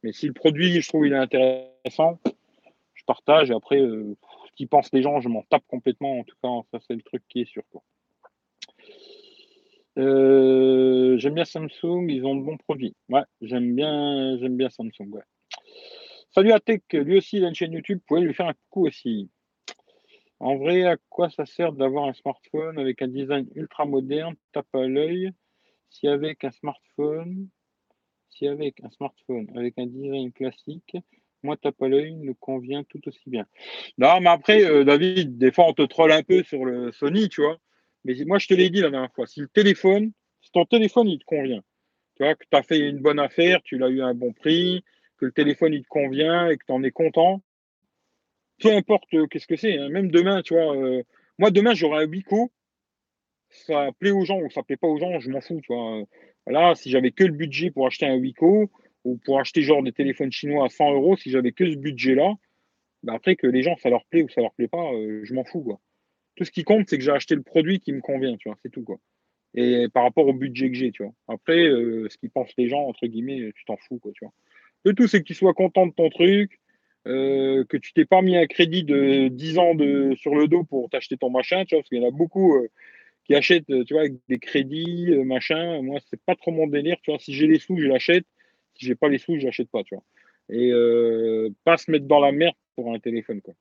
Mais si le produit, je trouve, il est intéressant, je partage. Et après, ce qu'ils pensent les gens, je m'en tape complètement. En tout cas, ça, c'est le truc qui est sûr, quoi. Euh, j'aime bien Samsung, ils ont de bons produits. Ouais, j'aime bien, j'aime bien Samsung. Ouais. Salut Tech, lui aussi il a une chaîne YouTube, vous pouvez lui faire un coup aussi. En vrai, à quoi ça sert d'avoir un smartphone avec un design ultra moderne, tape à l'œil, si avec un smartphone, si avec un smartphone avec un design classique, Moi, tape à l'œil nous convient tout aussi bien. Non, mais après, euh, David, des fois, on te troll un peu sur le Sony, tu vois. Mais moi, je te l'ai dit la dernière fois, si le téléphone, si ton téléphone, il te convient, tu vois, que tu as fait une bonne affaire, tu l'as eu à un bon prix, que le téléphone, il te convient et que tu en es content, peu importe euh, qu'est-ce que c'est, hein, même demain, tu vois, euh, moi, demain, j'aurai un Wico, ça plaît aux gens ou ça plaît pas aux gens, je m'en fous, tu vois. Voilà, si j'avais que le budget pour acheter un Wico, ou pour acheter genre des téléphones chinois à 100 euros, si j'avais que ce budget-là, bah après que les gens, ça leur plaît ou ça leur plaît pas, euh, je m'en fous. Quoi. Tout ce qui compte, c'est que j'ai acheté le produit qui me convient, tu vois, c'est tout. quoi. Et par rapport au budget que j'ai, tu vois. Après, euh, ce qu'ils pensent les gens, entre guillemets, tu t'en fous, quoi, tu vois. Le tout, c'est que tu sois content de ton truc, euh, que tu t'es pas mis un crédit de 10 ans de, sur le dos pour t'acheter ton machin, tu vois, parce qu'il y en a beaucoup qui achètent, tu vois, avec des crédits, machin. Moi, c'est pas trop mon délire, tu vois. Si j'ai les sous, je l'achète j'ai pas les sous, je l'achète pas, tu vois. Et euh, pas se mettre dans la merde pour un téléphone, quoi.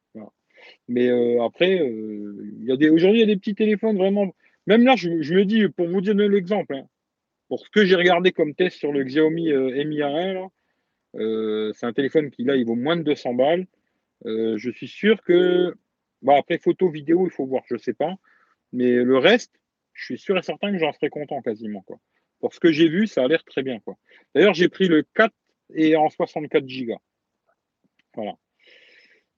Mais euh, après, euh, il y a des, aujourd'hui, il y a des petits téléphones vraiment. Même là, je, me dis, pour vous donner l'exemple, hein, pour ce que j'ai regardé comme test sur le Xiaomi Mi A1, c'est un téléphone qui là, il vaut moins de 200 balles. je suis sûr que, bah, après photo, vidéo, il faut voir, je sais pas. Mais le reste, je suis sûr et certain que j'en serais content quasiment, quoi. Pour ce que j'ai vu, ça a l'air très bien. D'ailleurs, j'ai pris le 4 et en 64 Go. Voilà.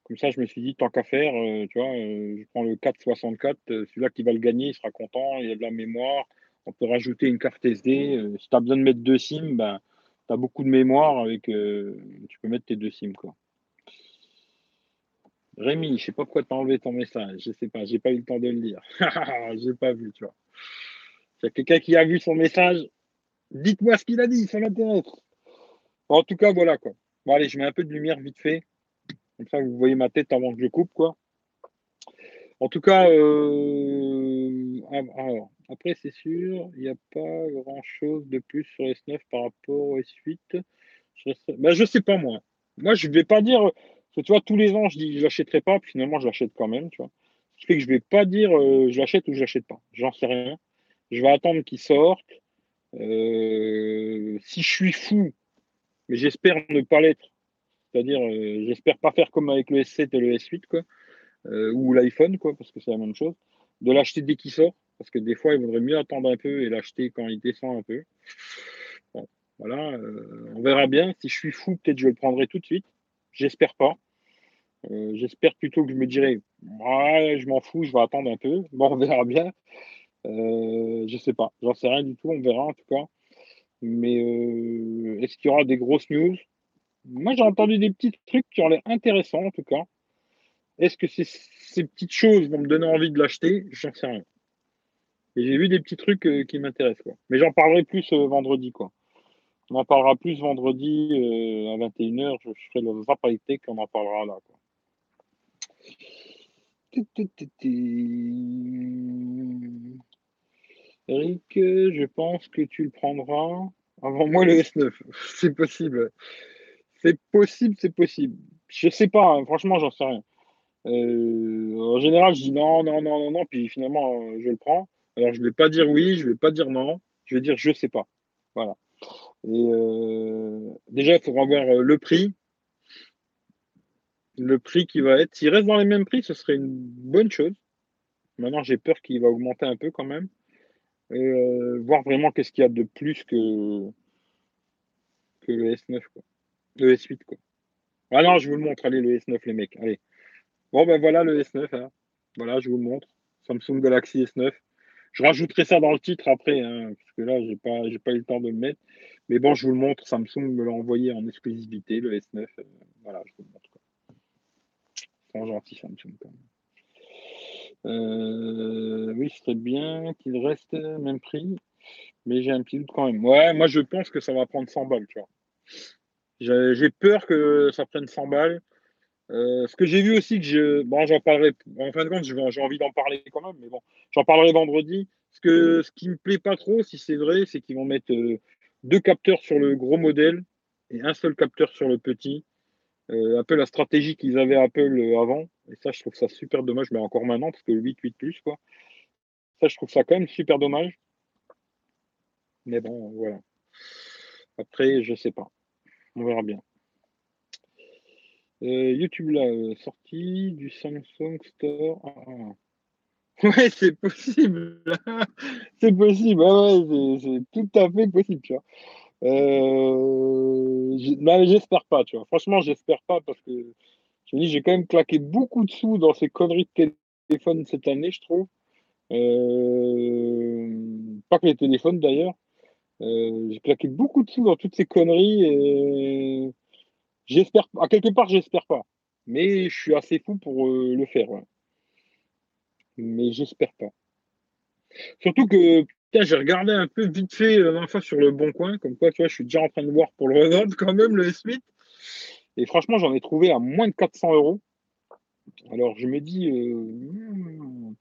Comme ça, je me suis dit, tant qu'à faire, euh, tu vois, euh, je prends le 464, euh, celui-là qui va le gagner, il sera content, il y a de la mémoire, on peut rajouter une carte SD. si tu as besoin de mettre deux SIM, ben, tu as beaucoup de mémoire avec. tu peux mettre tes deux SIM. Quoi. Rémi, je ne sais pas pourquoi tu as enlevé ton message, je sais pas, j'ai pas eu le temps de le lire. j'ai pas vu, tu vois. A quelqu'un qui a vu son message, dites-moi ce qu'il a dit, ça m'intéresse. En tout cas, voilà quoi. Bon, allez, je mets un peu de lumière vite fait. Comme ça, vous voyez ma tête avant que je coupe, quoi. En tout cas, euh, alors, après, c'est sûr, il n'y a pas grand-chose de plus sur S9 par rapport au S8. Je ne ben, je sais pas, moi. Moi, je ne vais pas dire. tu vois, tous les ans, je dis je l'achèterai pas, puis finalement, je l'achète quand même, tu vois. Ce qui fait que je ne vais pas dire euh, je l'achète ou je l'achète pas. J'en sais rien. Je vais attendre qu'il sorte. Euh, si je suis fou, mais j'espère ne pas l'être, c'est-à-dire euh, j'espère pas faire comme avec le S7 et le S8, quoi, euh, ou l'iPhone, quoi, parce que c'est la même chose, de l'acheter dès qu'il sort, parce que des fois il vaudrait mieux attendre un peu et l'acheter quand il descend un peu. Bon, voilà, on verra bien. Si je suis fou, peut-être je le prendrai tout de suite. J'espère pas. j'espère plutôt que je me dirai, ouais, je m'en fous, je vais attendre un peu. Bon, on verra bien. Euh, je sais pas, j'en sais rien du tout, on verra en tout cas. Mais euh, est-ce qu'il y aura des grosses news? Moi, j'ai entendu des petits trucs qui ont l'air intéressants en tout cas. Est-ce que ces, petites choses vont me donner envie de l'acheter? J'en sais rien. Et j'ai vu des petits trucs euh, qui m'intéressent. Quoi. Mais j'en parlerai plus vendredi. Quoi. On en parlera plus vendredi à 21h. Je ferai le Vaparité qu'on en parlera là. Quoi. Eric, je pense que tu le prendras avant moi le S9. C'est possible. C'est possible, c'est possible. Je sais pas, hein. franchement, j'en sais rien. Euh, en général, je dis non, non, non, non, non, puis finalement, je le prends. Alors, je ne vais pas dire oui, je ne vais pas dire non, je vais dire je sais pas. Voilà. Et euh, déjà, il faut revoir euh, le prix. Le prix qui va être. S'il reste dans les mêmes prix, ce serait une bonne chose. Maintenant, j'ai peur qu'il va augmenter un peu quand même euh, voir vraiment qu'est-ce qu'il y a de plus que, que le S9, quoi. Le S8, quoi. Ah non, je vous le montre, allez, le S9, les mecs, allez. Bon, ben voilà le S9, hein. voilà, je vous le montre. Samsung Galaxy S9. Je rajouterai ça dans le titre après, hein, parce que là, j'ai pas, j'ai pas eu le temps de le mettre. Mais bon, je vous le montre. Samsung me l'a envoyé en exclusivité, le S9. Euh, voilà, je vous le montre. Quoi. gentil Samsung quand même. Euh, oui, ce serait bien qu'il reste même prix, mais j'ai un petit doute quand même. Ouais, moi je pense que ça va prendre 100 balles, tu vois. J'ai peur que ça prenne 100 balles. Euh, ce que j'ai vu aussi, que je, bon, j'en parlerai, en fin de compte, j'ai envie d'en parler quand même, mais bon, j'en parlerai vendredi. Ce, que, ce qui me plaît pas trop, si c'est vrai, c'est qu'ils vont mettre euh, deux capteurs sur le gros modèle et un seul capteur sur le petit. un peu la stratégie qu'ils avaient Apple avant. Et ça, je trouve ça super dommage, mais encore maintenant, parce que 8, 8 plus, quoi. Ça, je trouve ça quand même super dommage. Mais bon, voilà. Après, je sais pas. On verra bien. YouTube là, sortie du Samsung Store. Ah, ah. Ouais, c'est possible. c'est possible. C'est tout à fait possible, tu vois. Euh, j'espère pas, tu vois. Franchement, j'espère pas parce que je me dis, j'ai quand même claqué beaucoup de sous dans ces conneries de téléphone cette année, je trouve. Euh, pas que les téléphones d'ailleurs. Euh, j'ai claqué beaucoup de sous dans toutes ces conneries j'espère, à quelque part, j'espère pas. Mais je suis assez fou pour le faire. Mais j'espère pas. Surtout que j'ai regardé un peu vite fait sur le bon coin, comme quoi, tu vois, je suis déjà en train de voir pour le revendre quand même, le S8. Et franchement, j'en ai trouvé à moins de 400 euros. Alors, je me dis, euh, hmm,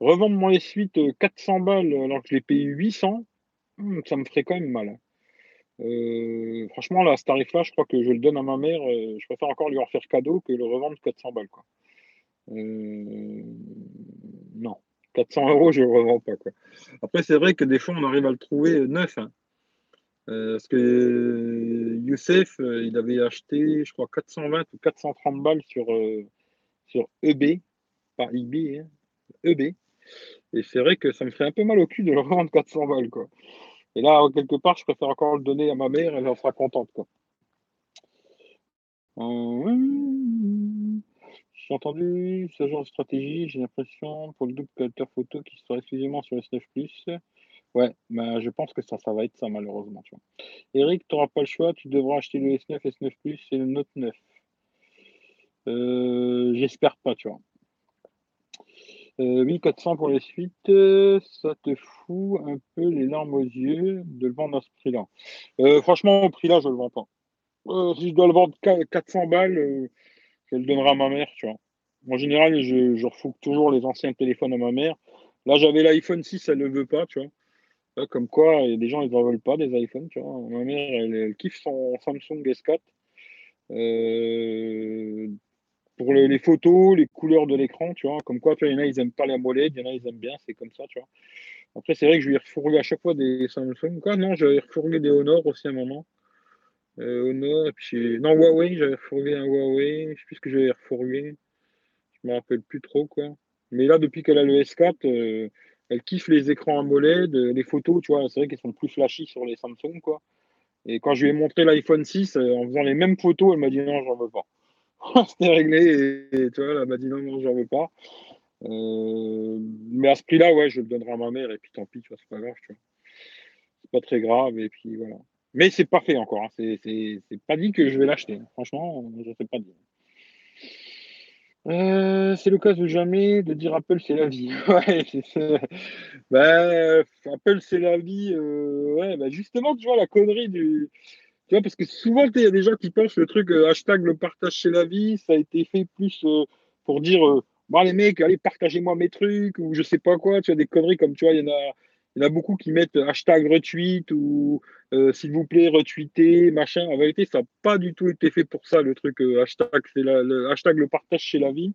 revendre mon S8 400 euh, balles alors que je l'ai payé 800, hmm, ça me ferait quand même mal. Euh, franchement, là, ce tarif-là, je crois que je le donne à ma mère. je préfère encore lui en faire cadeau que le revendre 400 balles. Quoi. Non, 400 euros, je ne le revends pas. Après, c'est vrai que des fois, on arrive à le trouver neuf. Hein. Euh, parce que Youssef, euh, il avait acheté, je crois, 420 ou 430 balles sur, sur EB, pas IB, hein, EB. Et c'est vrai que ça me fait un peu mal au cul de le revendre 400 balles. Quoi. Et là, quelque part, je préfère encore le donner à ma mère, elle en sera contente. Quoi. J'ai entendu ce genre de stratégie, j'ai l'impression, pour le double capteur photo qui sera exclusivement sur S9 Plus. Ouais, bah, je pense que ça, ça va être ça, malheureusement. Tu vois. Eric, tu n'auras pas le choix, tu devras acheter le S9, S9 Plus et le Note 9. Euh, j'espère pas, tu vois. 1400 euh, pour les suites, ça te fout un peu les larmes aux yeux de le vendre à ce prix-là. Euh, franchement, au prix-là, je ne le vends pas. si je dois le vendre 400 balles, je le donnerai à ma mère, tu vois. En général, je, je toujours les anciens téléphones à ma mère. Là, j'avais l'iPhone 6, elle ne le veut pas, tu vois. Comme quoi, il y a des gens, ils ne veulent pas des iPhones, tu vois. Ma mère, elle, kiffe son Samsung S4. Euh, pour les photos, les couleurs de l'écran, tu vois. Comme quoi, tu vois, il y en a, ils n'aiment pas la molette, il y en a, ils aiment bien, c'est comme ça, tu vois. Après, c'est vrai que je lui refourgué à chaque fois des Samsung. Quoi, non, j'avais refourgué des Honor aussi à un moment. Euh, Honor, et puis non, Huawei, j'avais refourgué un Huawei, je sais plus ce que j'avais refourgué, je me rappelle plus trop quoi. Mais là, depuis qu'elle a le S4, euh, elle kiffe les écrans AMOLED, euh, les photos, tu vois, c'est vrai qu'elles sont plus flashy sur les Samsung quoi. Et quand je lui ai montré l'iPhone 6, en faisant les mêmes photos, elle m'a dit non, j'en veux pas. C'était réglé et, tu vois, elle m'a dit non, non, j'en veux pas. mais à ce prix-là, ouais, je le donnerai à ma mère et puis tant pis, tu vois, c'est pas grave, tu vois. C'est pas très grave et puis voilà. Mais c'est pas fait encore. Hein. C'est pas dit que je vais l'acheter. Franchement, je ne sais pas dire. Euh, c'est le cas ou jamais de dire Apple c'est la vie. ouais, bah, Apple c'est la vie. Euh, ouais, bah justement, tu vois, la connerie du. Tu vois, parce que souvent, il y a des gens qui pensent le truc euh, hashtag le partage c'est la vie, ça a été fait plus pour dire bon, les mecs, allez, partagez-moi mes trucs, ou je sais pas quoi. Tu vois, des conneries comme tu vois, il y en a il y en a beaucoup qui mettent hashtag retweet ou euh, s'il vous plaît retweetez, machin. En vérité, ça n'a pas du tout été fait pour ça, le truc euh, hashtag, c'est le hashtag le partage chez la vie.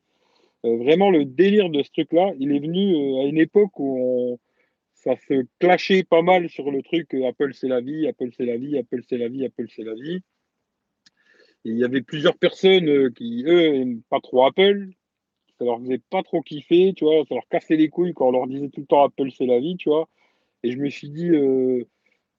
Euh, vraiment, le délire de ce truc-là, il est venu à une époque où ça se clashait pas mal sur le truc Apple c'est la vie, Apple c'est la vie, Apple c'est la vie, Apple c'est la vie. Et il y avait plusieurs personnes qui, eux, n'aiment pas trop Apple, ça leur faisait pas trop kiffer, tu vois, ça leur cassait les couilles quand on leur disait tout le temps Apple c'est la vie, tu vois. Et je me suis dit, euh,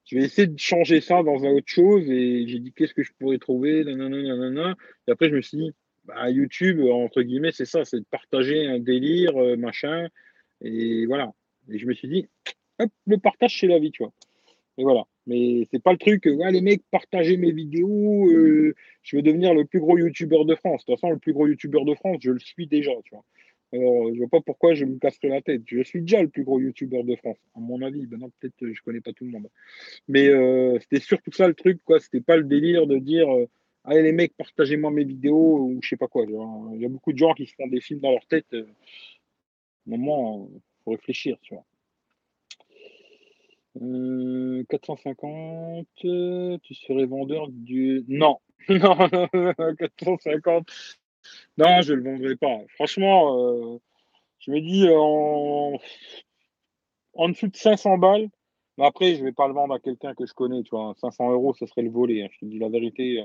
je vais essayer de changer ça dans un autre chose. Et j'ai dit, qu'est-ce que je pourrais trouver? Et après, je me suis dit, bah, YouTube, entre guillemets, c'est ça, c'est de partager un délire, euh, machin. Et voilà. Et je me suis dit, hop, le partage, c'est la vie, tu vois. Et voilà. Mais c'est pas le truc, ouais, les mecs, partagez mes vidéos, euh, je veux devenir le plus gros youtubeur de France. De toute façon, le plus gros youtubeur de France, je le suis déjà, tu vois. Alors, je vois pas pourquoi je me casserais la tête. Je suis déjà le plus gros youtubeur de France, à mon avis. Maintenant, peut-être je connais pas tout le monde. Mais euh, c'était surtout ça le truc, quoi. C'était pas le délire de dire euh, Allez les mecs, partagez-moi mes vidéos ou je sais pas quoi. Il y a beaucoup de gens qui se font des films dans leur tête. Euh, moment, faut réfléchir, tu vois. 450, tu serais vendeur du. Non, non, 450, non, je ne le vendrai pas. Franchement, euh, je me dis en... en dessous de 500 balles. Mais après, je ne vais pas le vendre à quelqu'un que je connais. Tu vois, 500 euros, ce serait le voler. Hein. Je te dis la vérité.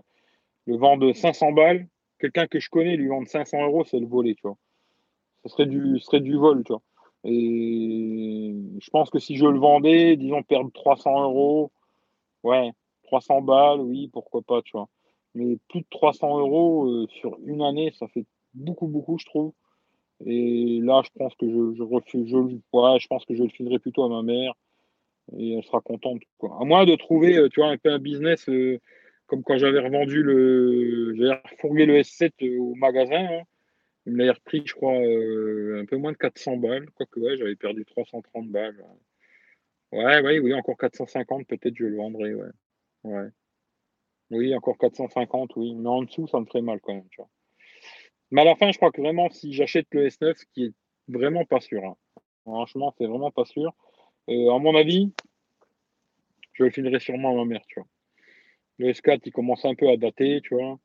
Le vendre 500 balles, quelqu'un que je connais lui vendre 500 euros, c'est le voler, tu vois. Ce serait du, serait du vol, tu vois. Et je pense que si je le vendais, disons perdre 300 euros, ouais, 300 balles, oui, pourquoi pas, tu vois. Mais plus de 300 euros euh, sur une année, ça fait beaucoup, beaucoup, je trouve. Et là, je pense que je, je refuse, je, ouais, je pense que je le filerai plutôt à ma mère et elle sera contente. À moins de trouver, euh, tu vois, un peu un business euh, comme quand j'avais revendu le, j'avais refourgué le S7 au magasin. Hein. Il me l'a repris, je crois, un peu moins de 400 balles. Quoique, ouais, j'avais perdu 330 balles. Ouais, ouais, oui, encore 450, peut-être je le vendrai. Ouais. Oui, encore 450, oui. Mais en dessous, ça me ferait mal quand même. Mais à la fin, je crois que vraiment, si j'achète le S9, ce qui est vraiment pas sûr, hein. franchement, c'est vraiment pas sûr. Euh, à mon avis, je le filerai sûrement à ma mère. Le S4, il commence un peu à dater, tu vois.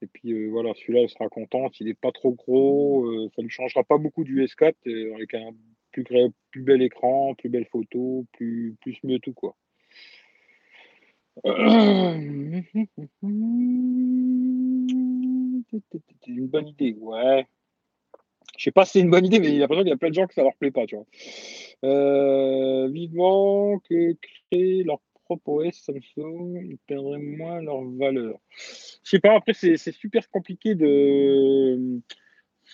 Et puis euh, voilà, celui-là, elle sera contente. Il n'est pas trop gros. Euh, ça ne changera pas beaucoup du S4 avec un plus, plus bel écran, plus belle photo, plus, plus mieux tout, quoi. Une bonne idée, ouais. Je sais pas si c'est une bonne idée, mais il y a l'impression qu'il y a plein de gens que ça leur plaît pas, tu vois. Euh, vivant que créer leur propre OS Samsung, ils perdraient moins leur valeur. Je sais pas, après, c'est super compliqué de.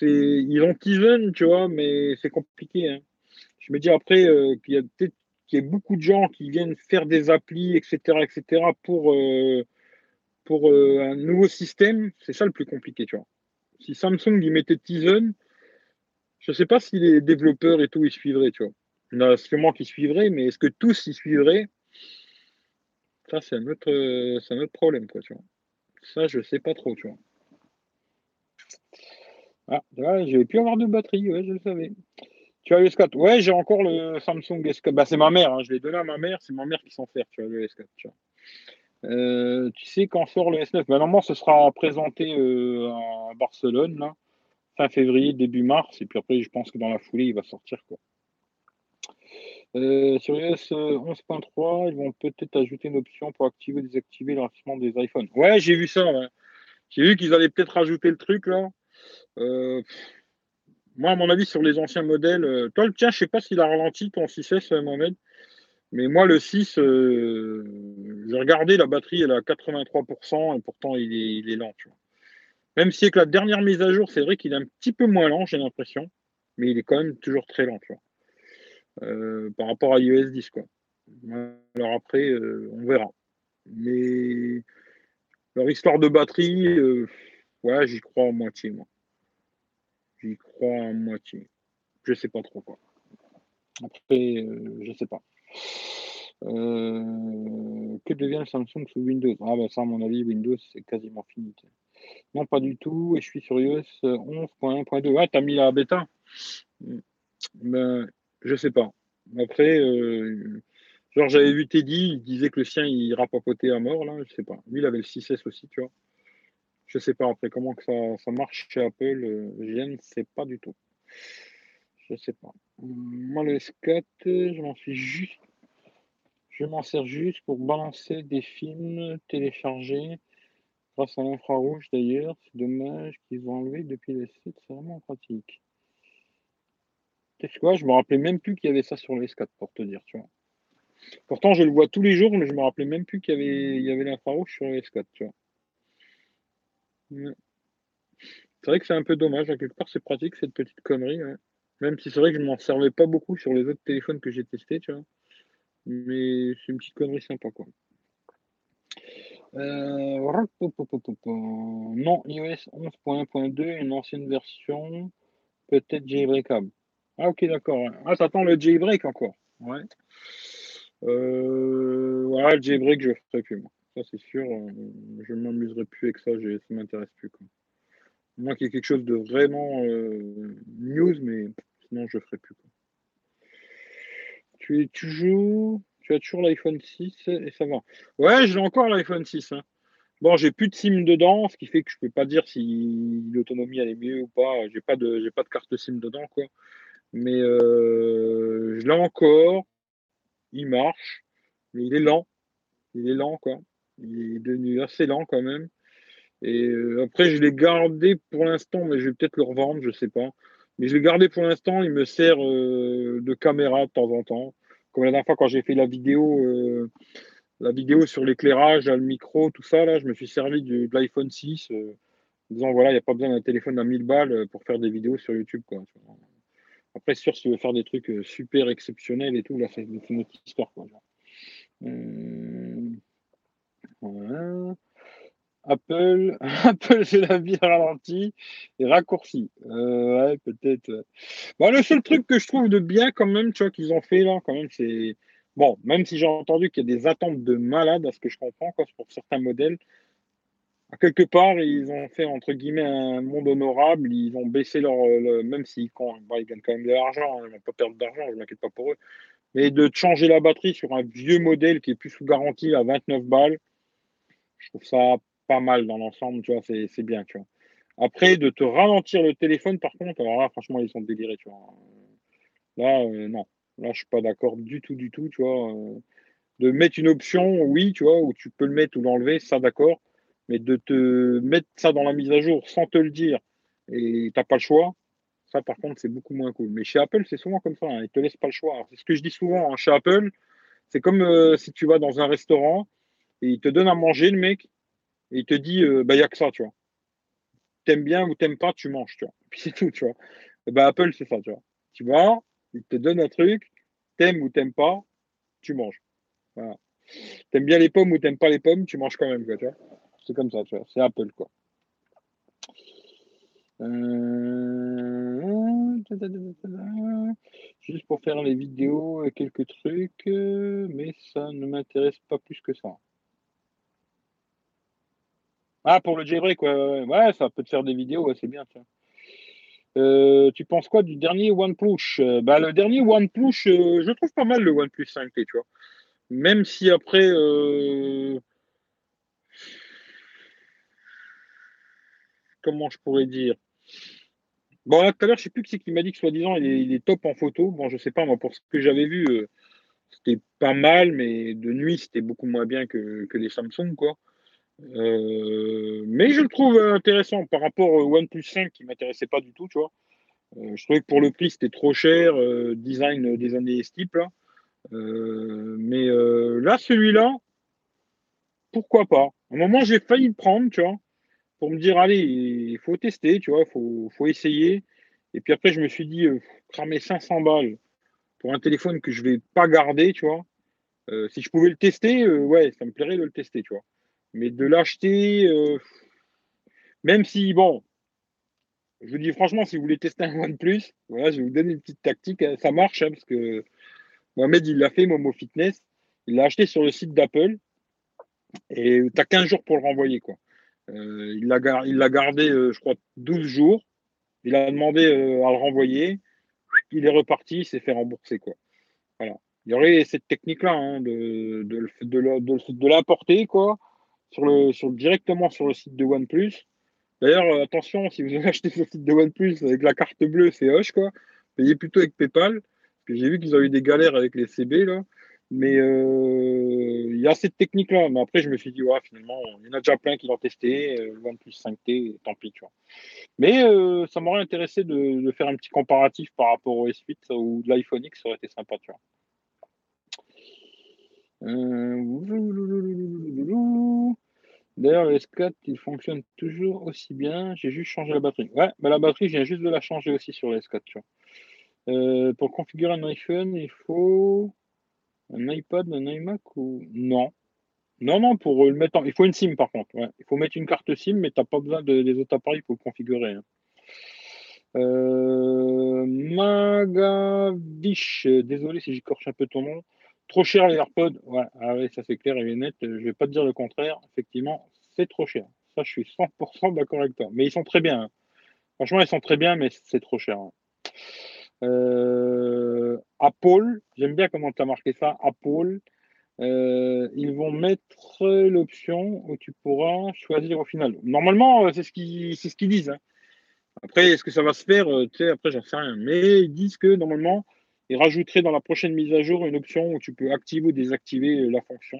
Ils ont Tizen, tu vois, mais c'est compliqué. Hein. Je me dis après euh, qu'il y a peut-être y beaucoup de gens qui viennent faire des applis, etc., etc., pour, euh, pour euh, un nouveau système, c'est ça le plus compliqué, tu vois. Si Samsung y mettait Tizen, je ne sais pas si les développeurs et tout y suivraient, tu vois. Il y en a sûrement qui suivraient, mais est-ce que tous y suivraient? Ça, c'est un, autre, un autre problème, quoi, tu vois. Ça, je ne sais pas trop, tu vois. Ah, là, je vais plus avoir de batterie, ouais, je le savais. Tu as le S4 Ouais, j'ai encore le Samsung S4. Bah, c'est ma mère, hein. je l'ai donné à ma mère, c'est ma mère qui s'en fait, tu vois, le S4. Tu, euh, tu sais quand sort le S9 bah, Normalement, ce sera présenté euh, à Barcelone, là, fin février, début mars, et puis après, je pense que dans la foulée, il va sortir. Quoi. Euh, sur iOS 11.3, ils vont peut-être ajouter une option pour activer ou désactiver l'enregistrement des iPhones. Ouais, j'ai vu ça. J'ai vu qu'ils allaient peut-être rajouter le truc là. Euh, moi, à mon avis, sur les anciens modèles, euh, toi, le tien, je ne sais pas s'il a ralenti ton 6S, euh, Mohamed, mais moi, le 6, euh, j'ai regardé, la batterie, elle est à 83%, et pourtant, il est, lent. Même si avec la dernière mise à jour, c'est vrai qu'il est un petit peu moins lent, j'ai l'impression, mais il est quand même toujours très lent, par rapport à iOS 10, quoi. Alors après, on verra. Mais leur histoire de batterie, ouais, j'y crois en moitié, moi. Crois à moitié. Je sais pas trop quoi. Après, euh, je sais pas. Euh, que devient le Samsung sous Windows? Ah bah ça à mon avis Windows c'est quasiment fini. Non pas du tout et je suis sur iOS 11.1.2. Ouais t'as mis la bêta? Ben je sais pas. Après euh, genre j'avais vu Teddy, il disait que le sien il rapapotait à mort là, je sais pas. Lui il avait le 6S aussi tu vois. Je sais pas après comment que ça, marche chez Apple, je ne sais pas du tout. Je sais pas. Moi le S4, je m'en suis juste. Je m'en sers juste pour balancer des films téléchargés grâce à l'infrarouge d'ailleurs. C'est dommage qu'ils ont enlevé depuis le site, c'est vraiment pratique. Qu'est-ce que je me rappelais même plus qu'il y avait ça sur le S4 pour te dire, tu vois. Pourtant, je le vois tous les jours, mais je me rappelais même plus qu'il y avait, il y avait l'infrarouge sur le S4, tu vois. C'est vrai que c'est un peu dommage, quelque part c'est pratique cette petite connerie, même si c'est vrai que je ne m'en servais pas beaucoup sur les autres téléphones que j'ai testés, tu vois. Mais c'est une petite connerie sympa quoi. Euh, non, iOS 11.1.2, une ancienne version, peut-être jailbreakable. Ah ok d'accord. Ah t'attends le jailbreak encore. Ouais. Euh, le jailbreak je ferai plus moi. Ça, c'est sûr. Je ne m'amuserai plus avec ça. Ça ne m'intéresse plus. Quoi. Moi, qu'il y quelque chose de vraiment euh, news, mais sinon, je ne ferai plus. Quoi. Tu es toujours. Tu as toujours l'iPhone 6 et ça va. Ouais, j'ai encore l'iPhone 6. Hein. Bon, j'ai plus de SIM dedans, ce qui fait que je peux pas dire si l'autonomie elle est mieux ou pas. J'ai pas de j'ai pas de carte SIM dedans quoi. Mais euh, je l'ai encore. Il marche, mais il est lent. Il est lent quoi. Il est devenu assez lent quand même. Et euh, après, je l'ai gardé pour l'instant, mais je vais peut-être le revendre, je sais pas. Mais je l'ai gardé pour l'instant, il me sert euh, de caméra de temps en temps. Comme la dernière fois quand j'ai fait la vidéo, euh, la vidéo sur l'éclairage, le micro, tout ça, là, je me suis servi de, l'iPhone 6, en disant voilà, il n'y a pas besoin d'un téléphone à 1000 balles pour faire des vidéos sur YouTube. Quoi. Après, sûr, si tu veux faire des trucs super exceptionnels et tout, là, c'est une autre histoire. Quoi. Apple, Apple, c'est la vie ralentie et raccourcie. Euh, ouais, peut-être. Bon, le seul truc que je trouve de bien, quand même, tu vois, qu'ils ont fait là, quand même, c'est. Bon, même si j'ai entendu qu'il y a des attentes de malades, à ce que je comprends, quoi, pour certains modèles, à quelque part, ils ont fait, entre guillemets, un monde honorable. Ils ont baissé leur. même s'ils ils gagnent quand même de l'argent, hein, ils ne vont pas perdre d'argent, je m'inquiète pas pour eux. Mais de changer la batterie sur un vieux modèle qui est plus sous garantie à 29 balles, je trouve ça pas mal dans l'ensemble, tu vois, c'est bien. Après, de te ralentir le téléphone, par contre, alors là, franchement, ils sont délirés, tu vois. Là, euh, non. Là, je suis pas d'accord du tout, du tout, tu vois. Euh, de mettre une option, oui, tu vois, où tu peux le mettre ou l'enlever, ça, d'accord. Mais de te mettre ça dans la mise à jour sans te le dire et t'as pas le choix, ça, par contre, c'est beaucoup moins cool. Mais chez Apple, c'est souvent comme ça. Hein, ils te laissent pas le choix. C'est ce que je dis souvent hein, chez Apple. C'est comme euh, si tu vas dans un restaurant et il te donne à manger, le mec, et il te dit, euh, bah, il n'y a que ça, tu vois. T'aimes bien ou t'aimes pas, tu manges, tu vois. Puis c'est tout, tu vois. Et bah, Apple, c'est ça, tu vois. Tu vois, il te donne un truc, t'aimes ou t'aimes pas, tu manges. Voilà. T'aimes bien les pommes ou t'aimes pas les pommes, tu manges quand même, quoi, tu vois. C'est comme ça, tu vois. C'est Apple, quoi. Euh, juste pour faire les vidéos, quelques trucs, euh, mais ça ne m'intéresse pas plus que ça. Ah, pour le jailbreak, ouais, ouais, ça peut te faire des vidéos, c'est bien. Euh, tu penses quoi du dernier OnePlus euh, bah, Le dernier OnePlus, euh, je trouve pas mal le OnePlus 5T, tu vois. Même si après. Comment je pourrais dire? Bon, là, tout à l'heure, je sais plus qui c'est qui m'a dit que soi-disant, il, est, top en photo. Bon, je sais pas, moi, pour ce que j'avais vu, c'était pas mal, mais de nuit, c'était beaucoup moins bien que, que les Samsung, quoi. Euh, mais je le trouve intéressant par rapport au OnePlus 5 qui m'intéressait pas du tout, tu vois. Euh, je trouvais que pour le prix, c'était trop cher, euh, design des années steep, là. mais là, celui-là, pourquoi pas? À un moment, j'ai failli le prendre, tu vois, pour me dire, allez, il faut tester, tu vois, il faut, faut, essayer. Et puis après, je me suis dit, cramer 500 balles pour un téléphone que je vais pas garder, tu vois. si je pouvais le tester, ouais, ça me plairait de le tester, tu vois. Mais de l'acheter, euh, même si, bon, je vous dis franchement, si vous voulez tester un OnePlus, voilà, je vais vous donner une petite tactique. Hein. ça marche, hein, parce que Mohamed, il l'a fait, Momo Fitness. Il l'a acheté sur le site d'Apple. Et tu as 15 jours pour le renvoyer. Quoi. Euh, il l'a gardé, euh, je crois, 12 jours. Il a demandé à le renvoyer. Il est reparti, il s'est fait rembourser. Quoi. Voilà. Il y aurait cette technique-là hein, de, de, de, de l'importer, quoi sur le, sur, directement sur le site de OnePlus. D'ailleurs, euh, attention, si vous avez acheté sur le site de OnePlus avec la carte bleue, c'est hoche, quoi. Payez plutôt avec PayPal. J'ai vu qu'ils ont eu des galères avec les CB, là. Mais euh, il y a cette technique-là. Mais après, je me suis dit, ouais, finalement, il y en a déjà plein qui l'ont testé. Euh, OnePlus 5T, tant pis. Mais ça m'aurait intéressé de, faire un petit comparatif par rapport au S8 ou de l'iPhone X, ça aurait été sympa. D'ailleurs, le S4, il fonctionne toujours aussi bien. J'ai juste changé la batterie. Ouais, mais la batterie, je viens juste de la changer aussi sur le S4. Tu vois. Euh, pour configurer un iPhone, il faut un iPad, un iMac ou. Non? Non, non, pour le mettre en. Il faut une SIM par contre. Il faut mettre une carte SIM, mais tu n'as pas besoin de, des autres appareils pour le configurer. Hein. Euh, Magavish, désolé si j'écorche un peu ton nom. Trop cher les AirPods, ouais, ah ça c'est clair et net. Je vais pas te dire le contraire. Effectivement, c'est trop cher. Ça, je suis 100% d'accord avec toi. Mais ils sont très bien. Hein. Franchement, ils sont très bien, mais c'est trop cher. Hein. Euh, Apple, j'aime bien comment tu as marqué ça. Apple, euh, ils vont mettre l'option où tu pourras choisir au final. Normalement, euh, c'est ce qu'ils disent. Hein. Après, est-ce que ça va se faire? Après, j'en sais rien. Mais ils disent que normalement, et rajouterait dans la prochaine mise à jour une option où tu peux activer ou désactiver la fonction.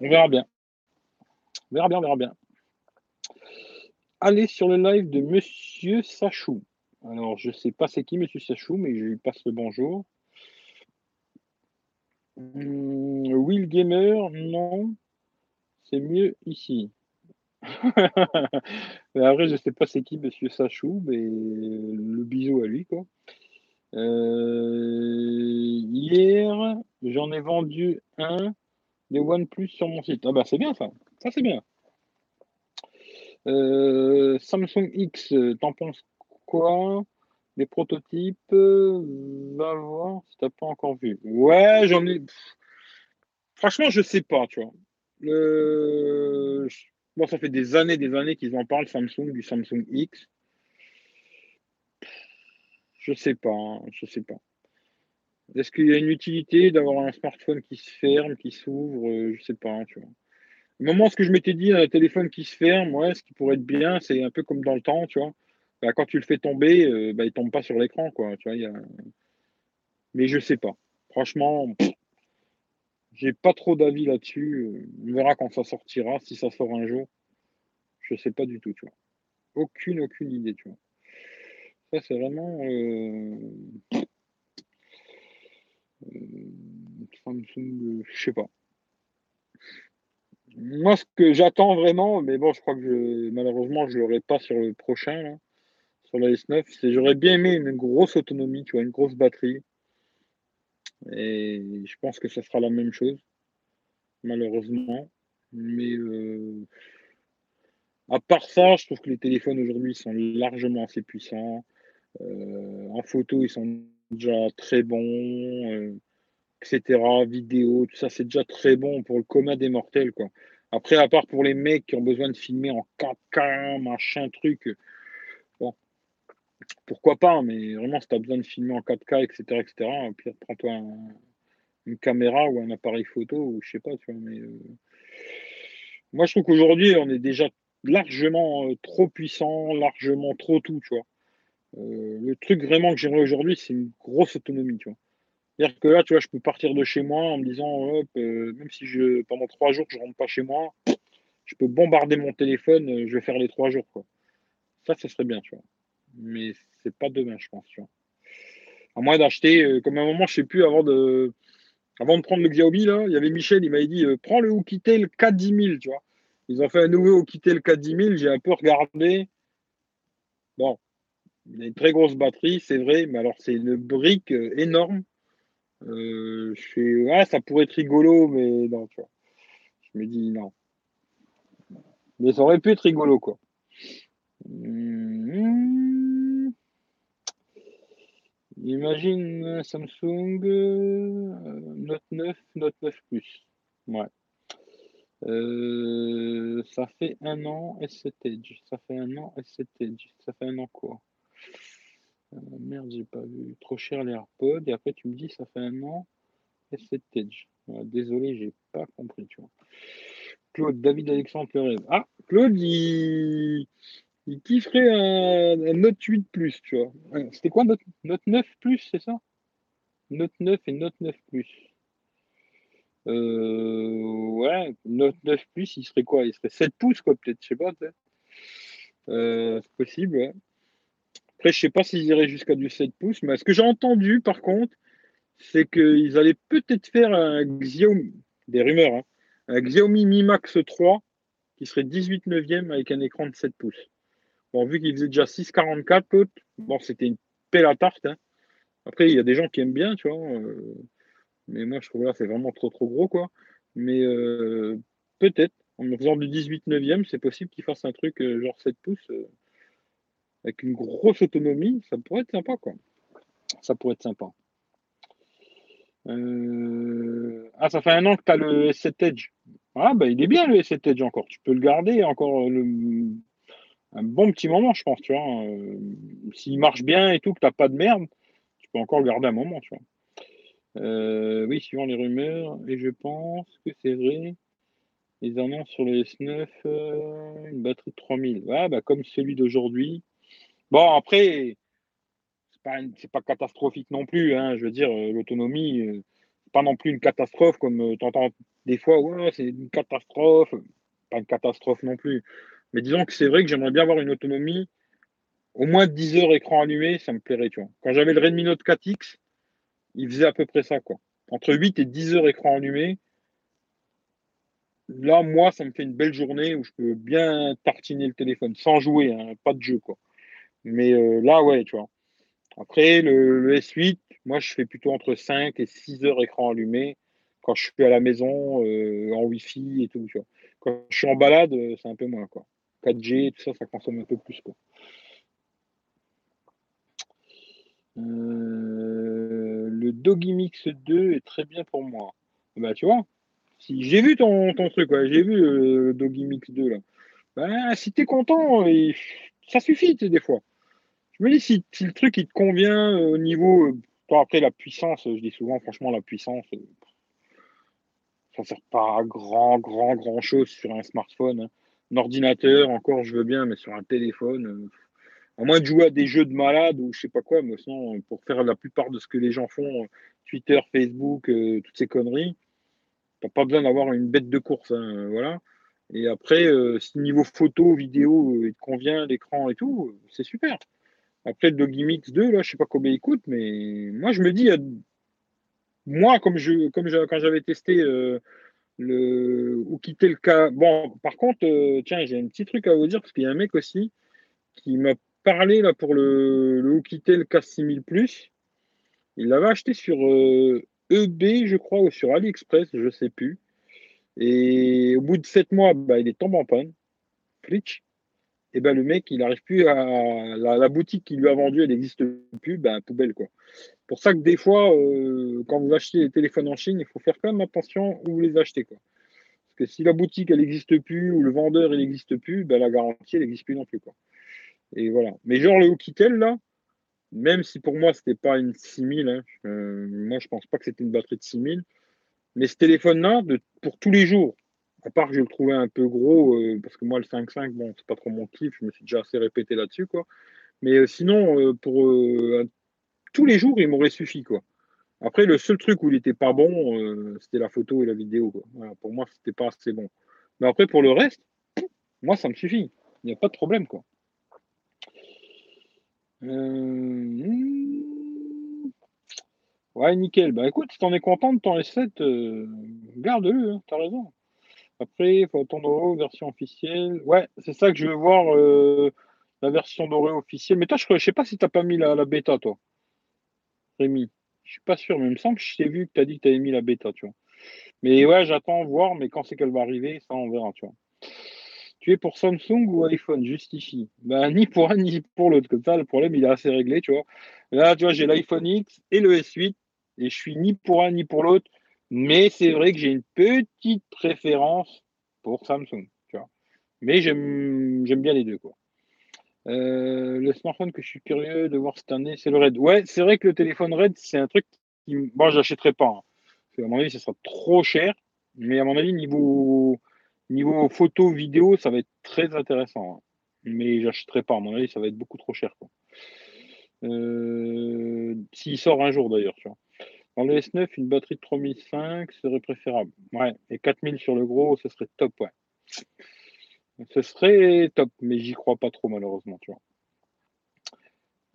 On verra bien. On verra bien, on verra bien. aller sur le live de Monsieur Sachou. Alors, je ne sais pas c'est qui Monsieur Sachou, mais je lui passe le bonjour. Hmm, Will Gamer, non. C'est mieux ici. Après, je ne sais pas c'est qui Monsieur Sachou, mais le bisou à lui, quoi. Euh, hier, j'en ai vendu un des OnePlus sur mon site. Ah bah c'est bien ça. Ça c'est bien. Euh, Samsung X, t'en penses quoi Les prototypes? Va voir si t'as pas encore vu. Ouais, j'en ai. Franchement, je sais pas, tu vois. Bon, ça fait des années, des années qu'ils en parlent, Samsung, du Samsung X. Je sais pas, hein, je sais pas. Est-ce qu'il y a une utilité d'avoir un smartphone qui se ferme, qui s'ouvre euh, Je sais pas, hein, tu. Au moment, ce que je m'étais dit, un téléphone qui se ferme, ouais, ce qui pourrait être bien, c'est un peu comme dans le temps, tu vois. Bah, quand tu le fais tomber, euh, bah, il tombe pas sur l'écran, quoi. Mais je sais pas. Franchement, j'ai pas trop d'avis là-dessus. On verra quand ça sortira, si ça sort un jour. Je sais pas du tout, tu vois. Aucune, aucune idée, tu vois. C'est vraiment. Euh... Samsung, je sais pas. Moi, ce que j'attends vraiment, mais bon, je crois que je, malheureusement, je l'aurai pas sur le prochain, là, sur la S9, c'est j'aurais bien aimé une grosse autonomie, tu vois, une grosse batterie. Et je pense que ça sera la même chose, malheureusement. Mais euh, à part ça, je trouve que les téléphones aujourd'hui sont largement assez puissants. Euh, en photo, ils sont déjà très bons, euh, etc. Vidéo, tout ça, c'est déjà très bon pour le commun des mortels, quoi. Après, à part pour les mecs qui ont besoin de filmer en 4K, machin, truc, bon, pourquoi pas, mais vraiment, si tu as besoin de filmer en 4K, etc., etc., puis prends-toi une caméra ou un appareil photo, ou je sais pas, tu vois, euh, moi, je trouve qu'aujourd'hui, on est déjà largement trop puissant, largement trop tout, tu vois. Euh, le truc vraiment que j'aimerais aujourd'hui, c'est une grosse autonomie, tu. C'est-à-dire que là, tu vois, je peux partir de chez moi en me disant, euh, même si je, pendant trois jours, je rentre pas chez moi, je peux bombarder mon téléphone, euh, je vais faire les trois jours, quoi. Ça, ce serait bien, tu vois. Mais c'est pas demain, je pense. À moins d'acheter, comme à un moment, je sais plus, avant de, avant de prendre le Xiaomi, là, il y avait Michel, il m'avait dit, prends le Oukitel K10000, tu vois. Ils ont fait un nouveau Oukitel K10000, j'ai un peu regardé. Bon, il a une très grosse batterie, c'est vrai, mais alors c'est une brique euh, énorme. Euh, je fais, ouais, ça pourrait être rigolo, mais non, tu vois. Je me dis non. Mais ça aurait pu être rigolo, quoi. Mmh. Imagine Samsung euh, Note 9, Note 9 Plus. Ouais. ça fait un an S7 Edge. Ça fait un an S7 Edge. Ça fait un an quoi? Euh, merde, j'ai pas vu. Trop cher les AirPods. Et après, tu me dis, ça fait un an. Et c'est Edge. désolé, j'ai pas compris, tu vois. Claude, David Alexandre. Ah, Claude, il, il kifferait un, Note 8 Plus, tu vois. C'était quoi Note, Note 9 Plus, c'est ça? Note 9 et Note 9 Plus. Euh, ouais, Note 9 Plus, il serait quoi? Il serait 7 pouces, quoi, peut-être, je sais pas. Euh, c'est possible, ouais. Après, je ne sais pas s'ils iraient jusqu'à du 7 pouces, mais ce que j'ai entendu, par contre, c'est qu'ils allaient peut-être faire un Xiaomi, des rumeurs, hein, un Xiaomi Mi Max 3 qui serait 18 neuvième avec un écran de 7 pouces. Bon, vu qu'il faisait déjà 6,44 bon, c'était une pelle à tarte. Hein. Après, il y a des gens qui aiment bien, tu vois. Euh, mais moi, je trouve là, c'est vraiment trop, trop gros, quoi. Mais euh, peut-être, en faisant du 18 neuvième, c'est possible qu'ils fassent un truc euh, genre 7 pouces avec une grosse autonomie, ça pourrait être sympa, quoi. Ça pourrait être sympa. Euh, ah, ça fait un an que tu as le S7 Edge. Ah, bah, il est bien le S7 Edge encore. Tu peux le garder encore un bon petit moment, je pense, tu vois. Euh, s'il marche bien et tout, que tu pas de merde, tu peux encore le garder un moment, tu vois. Euh, oui, suivant les rumeurs, et je pense que c'est vrai. Ils annoncent sur le S9 une batterie de 3000. Ah, bah, comme celui d'aujourd'hui, Bon, après, c'est pas, pas catastrophique non plus. Hein, je veux dire, euh, l'autonomie, euh, pas non plus une catastrophe comme euh, tu entends des fois, c'est une catastrophe. Pas une catastrophe non plus. Mais disons que c'est vrai que j'aimerais bien avoir une autonomie au moins 10 heures écran allumé, ça me plairait. Quand j'avais le Redmi Note 4X, il faisait à peu près ça, quoi. Entre 8 et 10 heures écran allumé. Là, moi, ça me fait une belle journée où je peux bien tartiner le téléphone sans jouer, hein, pas de jeu, quoi. Mais euh, là, ouais, tu vois. Après, le, S8, moi, je fais plutôt entre 5 et 6 heures écran allumé quand je suis à la maison, euh, en Wi-Fi et tout, tu vois. Quand je suis en balade, euh, c'est un peu moins, quoi. 4G, tout ça, ça consomme un peu plus, quoi. Le Doggy Mix 2 est très bien pour moi. Bah, tu vois, si j'ai vu ton, ton truc, j'ai vu le Doggy Mix 2 là. Bah, si t'es content, ça suffit des fois. Je me dis si, le truc il te convient au niveau. Euh, après la puissance, je dis souvent, franchement, la puissance, euh, ça sert pas à grand, grand, grand chose sur un smartphone. Hein. Un ordinateur, encore, je veux bien, mais sur un téléphone, à moins de jouer à des jeux de malade ou je sais pas quoi, mais sinon, pour faire la plupart de ce que les gens font, Twitter, Facebook, euh, toutes ces conneries, t'as pas besoin d'avoir une bête de course, hein, voilà. Et après, euh, si niveau photo, vidéo, euh, il te convient, l'écran et tout, c'est super. Après, le Doggy Mix 2, là, je sais pas combien il coûte, mais moi, je me dis, moi, comme je, comme quand j'avais testé le ou quitter le cas. Bon, par contre, tiens, j'ai un petit truc à vous dire parce qu'il y a un mec aussi qui m'a parlé là pour le, le Oukitel K6000 Plus. Il l'avait acheté sur EB, e je crois, ou sur AliExpress, je ne sais plus. Et au bout de 7 mois, bah, il est tombé en panne. Flitch. Et ben le mec, il n'arrive plus à. La, boutique qui lui a vendu, elle n'existe plus, ben poubelle quoi. Pour ça que des fois, euh, quand vous achetez des téléphones en Chine, il faut faire quand même attention où vous les achetez quoi. Parce que si la boutique elle n'existe plus ou le vendeur il n'existe plus, ben la garantie elle n'existe plus non plus quoi. Et voilà. Mais genre le Oukitel, là, même si pour moi, c'était pas une 6000, hein, euh, moi, je pense pas que c'était une batterie de 6000. Mais ce téléphone-là, pour tous les jours, à part que je le trouvais un peu gros, euh, parce que moi, le 5.5, bon, c'est pas trop mon kiff, je me suis déjà assez répété là-dessus, quoi. Mais euh, sinon, pour tous les jours, il m'aurait suffi, quoi. Après, le seul truc où il était pas bon, c'était la photo et la vidéo, quoi. pour moi, c'était pas assez bon. Mais après, pour le reste, moi, ça me suffit. Il n'y a pas de problème, quoi. Euh, ouais, nickel. Bah écoute, si t'en es content de ton S7, euh, garde-le, hein, t'as raison. Après, il faut attendre aux version officielle. Ouais, c'est ça que je veux voir, euh, la version dorée officielle. Mais toi, je, je sais pas si t'as pas mis la, bêta, toi. Rémi. Je suis pas sûr, mais il me semble que je t'ai vu que t'as dit que t'avais mis la bêta, tu vois. Mais ouais, j'attends voir, mais quand c'est qu'elle va arriver, ça on verra, tu vois. Tu es pour Samsung ou iPhone Justifie. Ben, ni pour un ni pour l'autre. Comme ça, le problème, il est assez réglé, tu vois. Là, tu vois, j'ai l'iPhone X et le S8 et je suis ni pour un ni pour l'autre. Mais c'est vrai que j'ai une petite préférence pour Samsung, tu vois. Mais j'aime bien les deux, quoi. Euh, le smartphone que je suis curieux de voir cette année, c'est le Red. Ouais, c'est vrai que le téléphone Red, c'est un truc qui. Bon, je n'achèterai pas. Hein. À mon avis, ce sera trop cher. Mais à mon avis, niveau Niveau photo, vidéo, ça va être très intéressant. Hein. Mais j'achèterai pas, à mon avis, ça va être beaucoup trop cher. Euh, s'il sort un jour d'ailleurs. Dans le S9, une batterie de 3005 serait préférable. Ouais, et 4000 sur le gros, ce serait top, ouais. Ce serait top, mais j'y crois pas trop malheureusement, tu vois.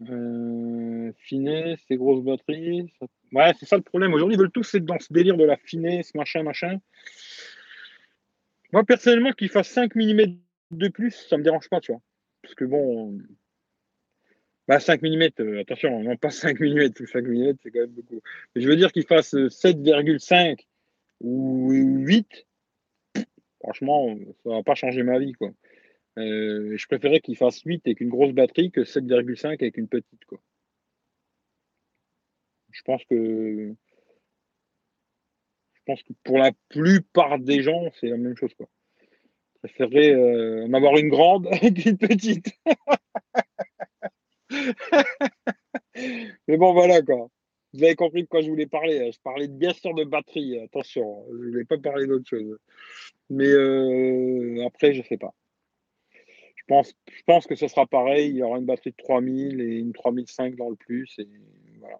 Euh, finesse, ces grosses batteries. Ouais, c'est ça le problème. Aujourd'hui, ils veulent tous être dans ce délire de la finesse, machin, machin. Moi, personnellement, qu'il fasse 5 mm de plus, ça me dérange pas, tu vois. Parce que bon, bah 5 mm, euh, attention, non pas 5 mm, 5 mm, c'est quand même beaucoup. Mais je veux dire qu'il fasse 7,5 euh, ou 8, franchement, ça va pas changer ma vie, quoi. Euh, je préférais qu'il fasse 8 avec une grosse batterie que 7,5 avec une petite, quoi. Je pense que je pense que pour la plupart des gens, c'est la même chose. Quoi. Je préférerais euh, en avoir une grande qu'une petite. Mais bon, voilà quoi. Vous avez compris de quoi je voulais parler. Hein. Je parlais bien sûr de batterie, attention. Je ne voulais pas parler d'autre chose. Mais euh, après, je ne sais pas. Je pense, que ce sera pareil. Il y aura une batterie de 3000 et une 3005 dans le plus. Voilà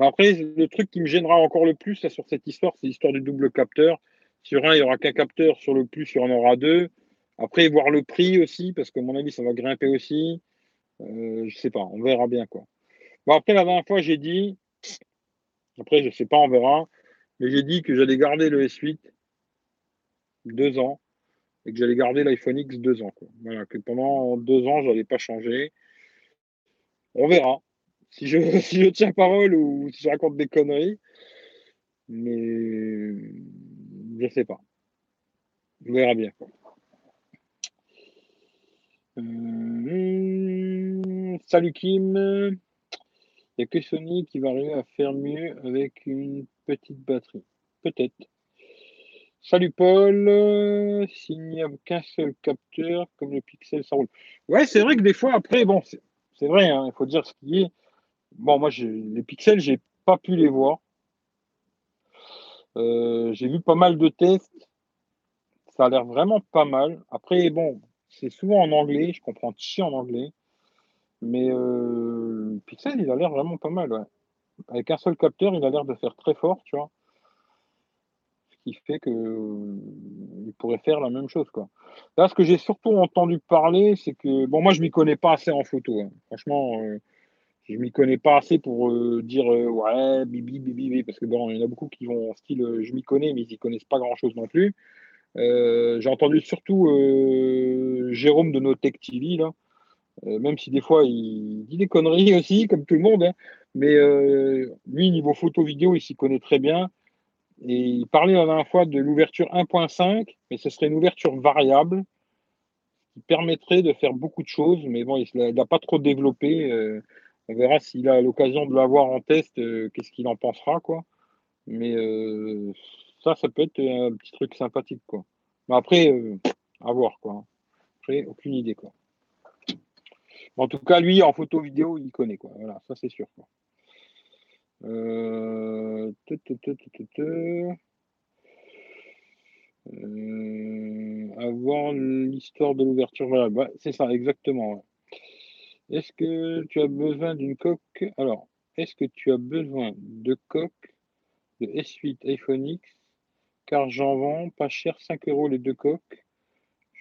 après, le truc qui me gênera encore le plus sur cette histoire, c'est l'histoire du double capteur. Sur un, il n'y aura qu'un capteur, sur le plus, il y en aura deux. Après, voir le prix aussi, parce que mon avis, ça va grimper aussi. Euh, je sais pas, on verra bien quoi. Après, la dernière fois, j'ai dit, après, je sais pas, on verra, mais j'ai dit que j'allais garder le S8 deux ans et que j'allais garder l'iPhone X deux ans. Quoi. Voilà, que pendant deux ans, je n'allais pas changer. On verra si je, tiens parole ou si je raconte des conneries. Mais je sais pas. On verra bien. Euh, salut Kim. Il n'y a que Sony qui va arriver à faire mieux avec une petite batterie. Peut-être. Salut Paul. S'il n'y a qu'un seul capteur, comme le Pixel, ça roule. Ouais, c'est vrai que des fois, après, bon, c'est vrai, hein, il faut dire ce qui est. Bon, moi, les pixels, j'ai pas pu les voir. Euh, j'ai vu pas mal de tests. Ça a l'air vraiment pas mal. Après, bon, c'est souvent en anglais. Je comprends chi en anglais. Mais euh, Pixel, il a l'air vraiment pas mal. Avec un seul capteur, il a l'air de faire très fort, tu vois. Ce qui fait que il pourrait faire la même chose, quoi. Là, ce que j'ai surtout entendu parler, c'est que, bon, moi, je m'y connais pas assez en photo. Hein. Franchement, euh, je m'y connais pas assez pour euh, dire euh, ouais, bibi, bibi, bibi, parce que bon, il y en a beaucoup qui vont en style euh, je m'y connais, mais ils y connaissent pas grand chose non plus. J'ai entendu surtout Jérôme de Notech TV, là, même si des fois il dit des conneries aussi, comme tout le monde, hein. mais lui, niveau photo vidéo, il s'y connaît très bien. Et il parlait la dernière fois de l'ouverture 1.5, mais ce serait une ouverture variable qui permettrait de faire beaucoup de choses, mais bon, il n'a pas trop développé. On verra s'il a l'occasion de l'avoir en test, euh, qu'est-ce qu'il en pensera, quoi. Mais euh, ça, ça peut être un petit truc sympathique, quoi. Mais après, euh, à voir, quoi. Après, aucune idée, quoi. En tout cas, lui, en photo vidéo, il connaît, quoi. Voilà, ça, c'est sûr, quoi. avoir l'histoire de l'ouverture, voilà, bah, c'est ça, exactement. Est-ce que tu as besoin d'une coque? Alors, est-ce que tu as besoin de coques de S8 iPhone X Car j'en vends pas cher, 5 euros les deux coques.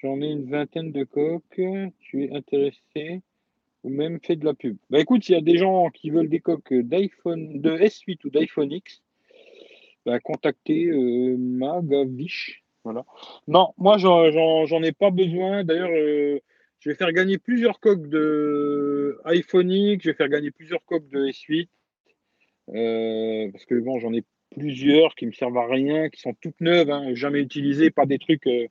J'en ai une vingtaine de coques. Tu es intéressé ou même fait de la pub Bah écoute, s'il y a des gens qui veulent des coques d'iPhone, de S8 ou d'iPhone X, bah contactez euh, Magavish. Voilà. Non, moi j'en ai pas besoin. D'ailleurs, euh, je vais faire gagner plusieurs coques de iPhone X, je vais faire gagner plusieurs coques de S8. Euh, parce que bon, j'en ai plusieurs qui me servent à rien, qui sont toutes neuves, hein, jamais utilisées, pas des trucs. Euh,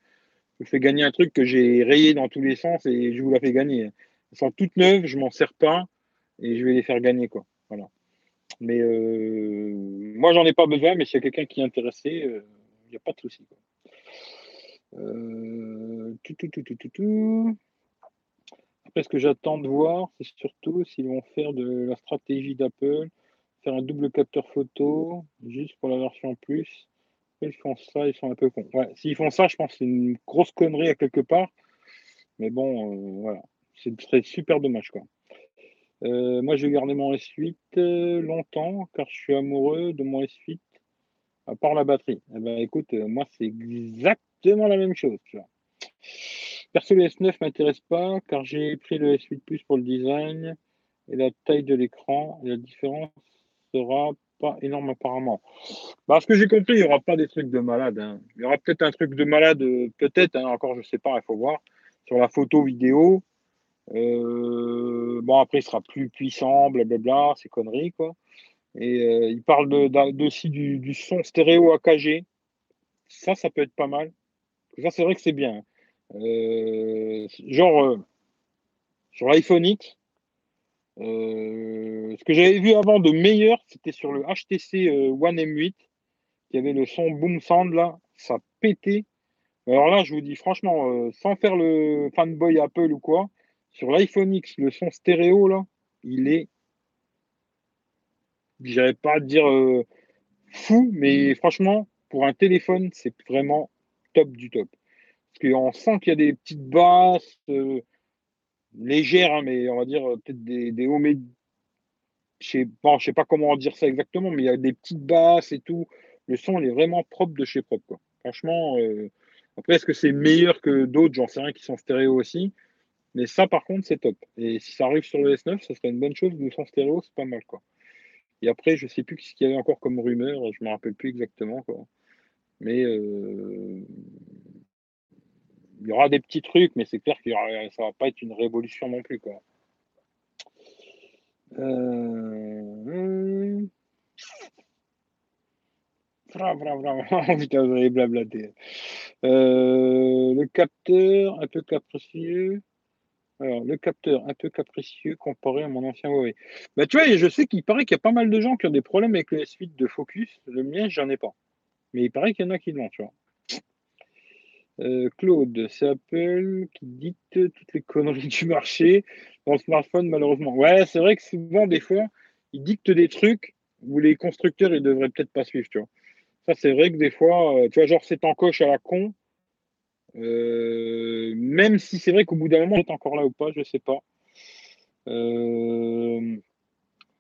je fais gagner un truc que j'ai rayé dans tous les sens et je vous la fais gagner. Elles sont toutes neuves, je m'en sers pas et je vais les faire gagner quoi. Voilà. Mais euh, moi j'en ai pas besoin, mais s'il y a quelqu'un qui est intéressé, il n'y a pas de souci. tout, tout, tout, tout, tout, tout. Après, ce que j'attends de voir, c'est surtout s'ils vont faire de la stratégie d'Apple, faire un double capteur photo, juste pour la version plus. Ils font ça, ils sont un peu cons. Ouais, s'ils font ça, je pense que c'est une grosse connerie à quelque part. Mais bon, euh, voilà. Ce serait super dommage, quoi. Euh, moi, je vais garder mon S8 euh, longtemps, car je suis amoureux de mon S8, à part la batterie. Eh ben, écoute, moi, c'est exactement la même chose. Tu vois. Perso, le S9 m'intéresse pas car j'ai pris le S8 Plus pour le design et la taille de l'écran. Et la différence sera pas énorme apparemment. Parce que j'ai compris, il n'y aura pas des trucs de malade. Hein. Il y aura peut-être un truc de malade, euh, peut-être, hein, encore je sais pas, il faut voir, sur la photo vidéo. Euh, bon, après, il sera plus puissant, blablabla, ces conneries, quoi. Et euh, il parle de, aussi du, son stéréo AKG. Ça, ça peut être pas mal. Ça, c'est vrai que c'est bien. Hein. Genre, sur l'iPhone X, euh, ce que j'avais vu avant de meilleur, c'était sur le HTC One M8, qui avait le son Boom Sound là, ça pétait. Alors là, je vous dis franchement, sans faire le fanboy Apple ou quoi, sur l'iPhone X, le son stéréo là, il est, j'irais pas dire fou, mais franchement, pour un téléphone, c'est vraiment top du top. Parce qu'on sent qu'il y a des petites basses euh, légères, hein, mais on va dire euh, peut-être des, hauts Je ne sais, sais pas comment dire ça exactement, mais il y a des petites basses et tout. Le son, il est vraiment propre de chez propre. Franchement, euh, Après, est-ce que c'est meilleur que d'autres? J'en sais rien qui sont stéréo aussi. Mais ça, par contre, c'est top. Et si ça arrive sur le S9, ça serait une bonne chose. Le son stéréo, c'est pas mal, quoi. Et après, je sais plus ce qu'il y avait encore comme rumeur. Je me rappelle plus exactement, quoi. Mais euh, il y aura des petits trucs, mais c'est clair que ça va pas être une révolution non plus, quoi. Le capteur un peu capricieux. Alors, le capteur un peu capricieux comparé à mon ancien Huawei. Bah, tu vois, je sais qu'il paraît qu'il y a pas mal de gens qui ont des problèmes avec le S8 de focus. Le mien, j'en ai pas. Mais il paraît qu'il y en a qui l'ont, tu vois. Euh, Claude, c'est Apple qui dicte toutes les conneries du marché dans le smartphone, malheureusement. Ouais, c'est vrai que souvent, des fois, ils dictent des trucs où les constructeurs, ils devraient peut-être pas suivre. Ça, c'est vrai que des fois, euh, tu vois, genre, c'est en coche à la con. Euh, même si c'est vrai qu'au bout d'un moment, est encore là ou pas, je sais pas.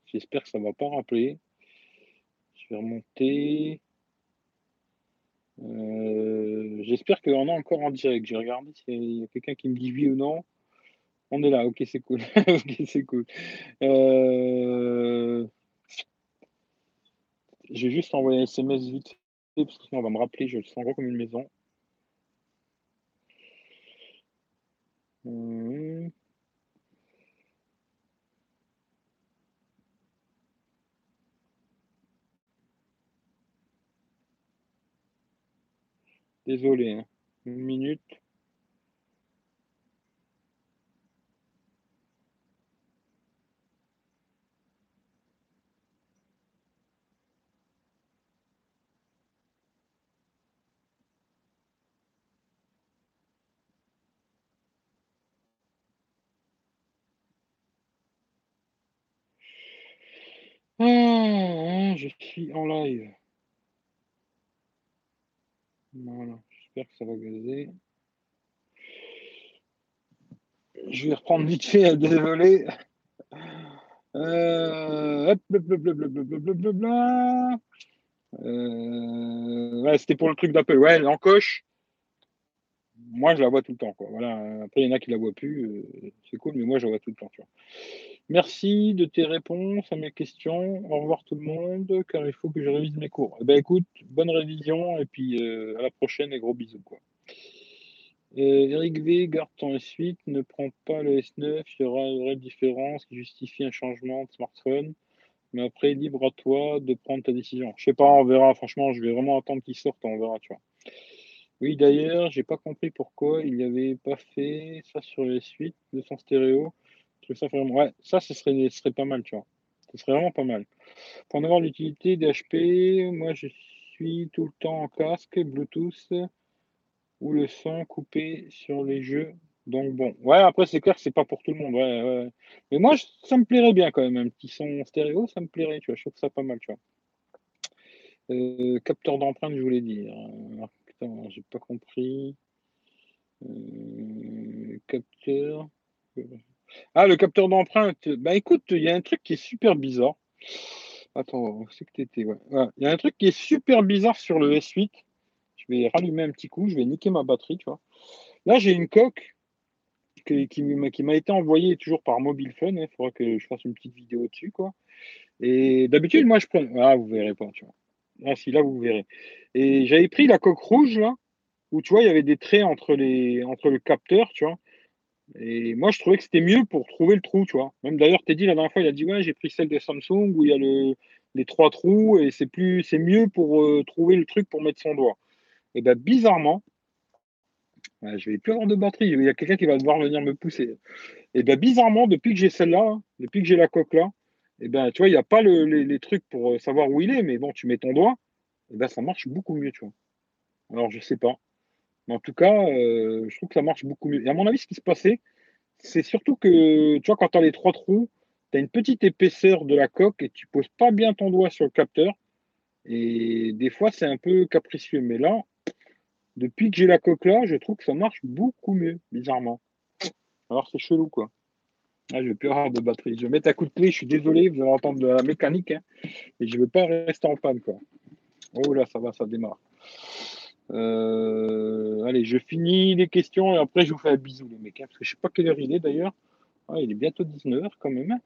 J'espère que ça va pas rappeler. Je vais remonter. Euh, j'espère qu'on a encore en direct. J'ai regardé s'il y a quelqu'un qui me dit oui ou non. On est là, ok, c'est cool. ok, c'est cool. Euh... J'ai juste envoyé un SMS vite parce que sinon on va me rappeler, je le sens gros comme une maison. Mmh. Désolé, hein. une minute. Ah, je suis en live. Voilà, j'espère que ça va gazer. Je vais reprendre vite fait, désolé. Euh, ouais, c'était pour le truc d'Apple. Ouais, l'encoche. Moi, je la vois tout le temps. Quoi. Voilà. Après, il y en a qui la voient plus. Euh, c'est cool, mais moi, je la vois tout le temps. Merci de tes réponses à mes questions. Au revoir tout le monde, car il faut que je révise mes cours. Eh ben, écoute, bonne révision et puis euh, à la prochaine et gros bisous. Quoi. Euh, Eric V, garde ton S8, ne prends pas le S9, il y aura une vraie différence qui justifie un changement de smartphone. Mais après, libre à toi de prendre ta décision. Je sais pas, on verra. Franchement, je vais vraiment attendre qu'il sorte, on verra, tu vois. Oui, d'ailleurs, j'ai pas compris pourquoi il n'y avait pas fait ça sur les suites de son stéréo ça. Ouais, ça, ce serait, serait pas mal, tu vois. Ce serait vraiment pas mal. Pour en avoir l'utilité d'HP, moi, je suis tout le temps en casque, Bluetooth, ou le son coupé sur les jeux. Donc bon, ouais, après c'est clair que c'est pas pour tout le monde. Mais moi, ça me plairait bien quand même, un petit son stéréo, ça me plairait, tu vois. Je trouve ça pas mal, tu vois. Euh, capteur d'empreinte, je voulais dire. putain, j'ai pas compris. Euh, capteur. Ah, le capteur d'empreinte. Bah écoute, il y a un truc qui est super bizarre. Attends, c'est que t'étais. Il y a un truc qui est super bizarre sur le S8. Je vais rallumer un petit coup, je vais niquer ma batterie, tu vois. Là, j'ai une coque qui, m'a été envoyée toujours par Mobile Phone. Il faudra que je fasse une petite vidéo dessus, quoi. Et d'habitude, moi, je prends. Ah, vous verrez pas, tu vois. Ah, si, là, vous verrez. Et j'avais pris la coque rouge, là, où tu vois, il y avait des traits entre, les, entre le capteur, tu vois. Et moi, je trouvais que c'était mieux pour trouver le trou, tu vois. Même d'ailleurs, Teddy, la dernière fois, il a dit Ouais, j'ai pris celle de Samsung où il y a le, les trois trous et c'est plus c'est mieux pour euh, trouver le truc pour mettre son doigt. Et bien, bizarrement, je vais plus avoir de batterie. Il y a quelqu'un qui va devoir venir me pousser. Et bien, bizarrement, depuis que j'ai celle-là, hein, depuis que j'ai la coque là, et ben, tu vois, il n'y a pas les, trucs pour euh, savoir où il est, mais bon, tu mets ton doigt, et ben, ça marche beaucoup mieux, tu vois. Alors, je sais pas en tout cas, euh, je trouve que ça marche beaucoup mieux. Et à mon avis, ce qui se passait, c'est surtout que, tu vois, quand tu as les trois trous, tu as une petite épaisseur de la coque et tu poses pas bien ton doigt sur le capteur. Et des fois, c'est un peu capricieux. Mais là, depuis que j'ai la coque là, je trouve que ça marche beaucoup mieux, bizarrement. Alors, c'est chelou, quoi. Ah, je vais plus avoir de batterie. Je vais mettre un coup de clé, je suis désolé, vous allez entendre de la mécanique. Hein, et je ne veux pas rester en panne, quoi. Oh là, ça va, ça démarre. Euh, allez, je finis les questions et après je vous fais un bisou, les mecs. Hein, parce que je sais pas quelle heure il est d'ailleurs. Ah, il est bientôt 19h quand même. Hein.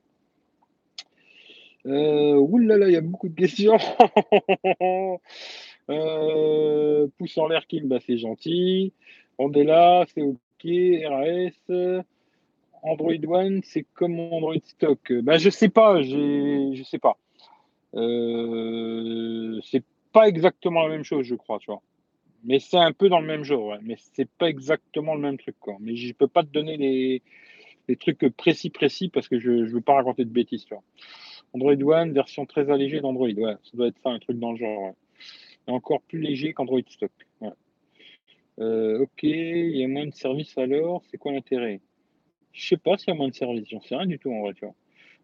Euh, oulala, il y a beaucoup de questions. euh, pouce en l'air, Kim, bah, c'est gentil. On c'est OK. RAS. Android One, c'est comme Android Stock. Bah, je sais pas, je sais pas. Euh, c'est pas exactement la même chose, je crois, tu vois. Mais c'est un peu dans le même genre, mais c'est pas exactement le même truc, quoi. Mais je peux pas te donner les, trucs précis, précis, parce que je ne veux pas raconter de bêtises. Android One, version très allégée d'Android, ouais, ça doit être ça, un truc dans le genre, ouais. Et encore plus léger qu'Android Stock. Euh, ok, il y a moins de services alors, c'est quoi l'intérêt? Je sais pas s'il y a moins de services, j'en sais rien du tout en vrai, tu vois.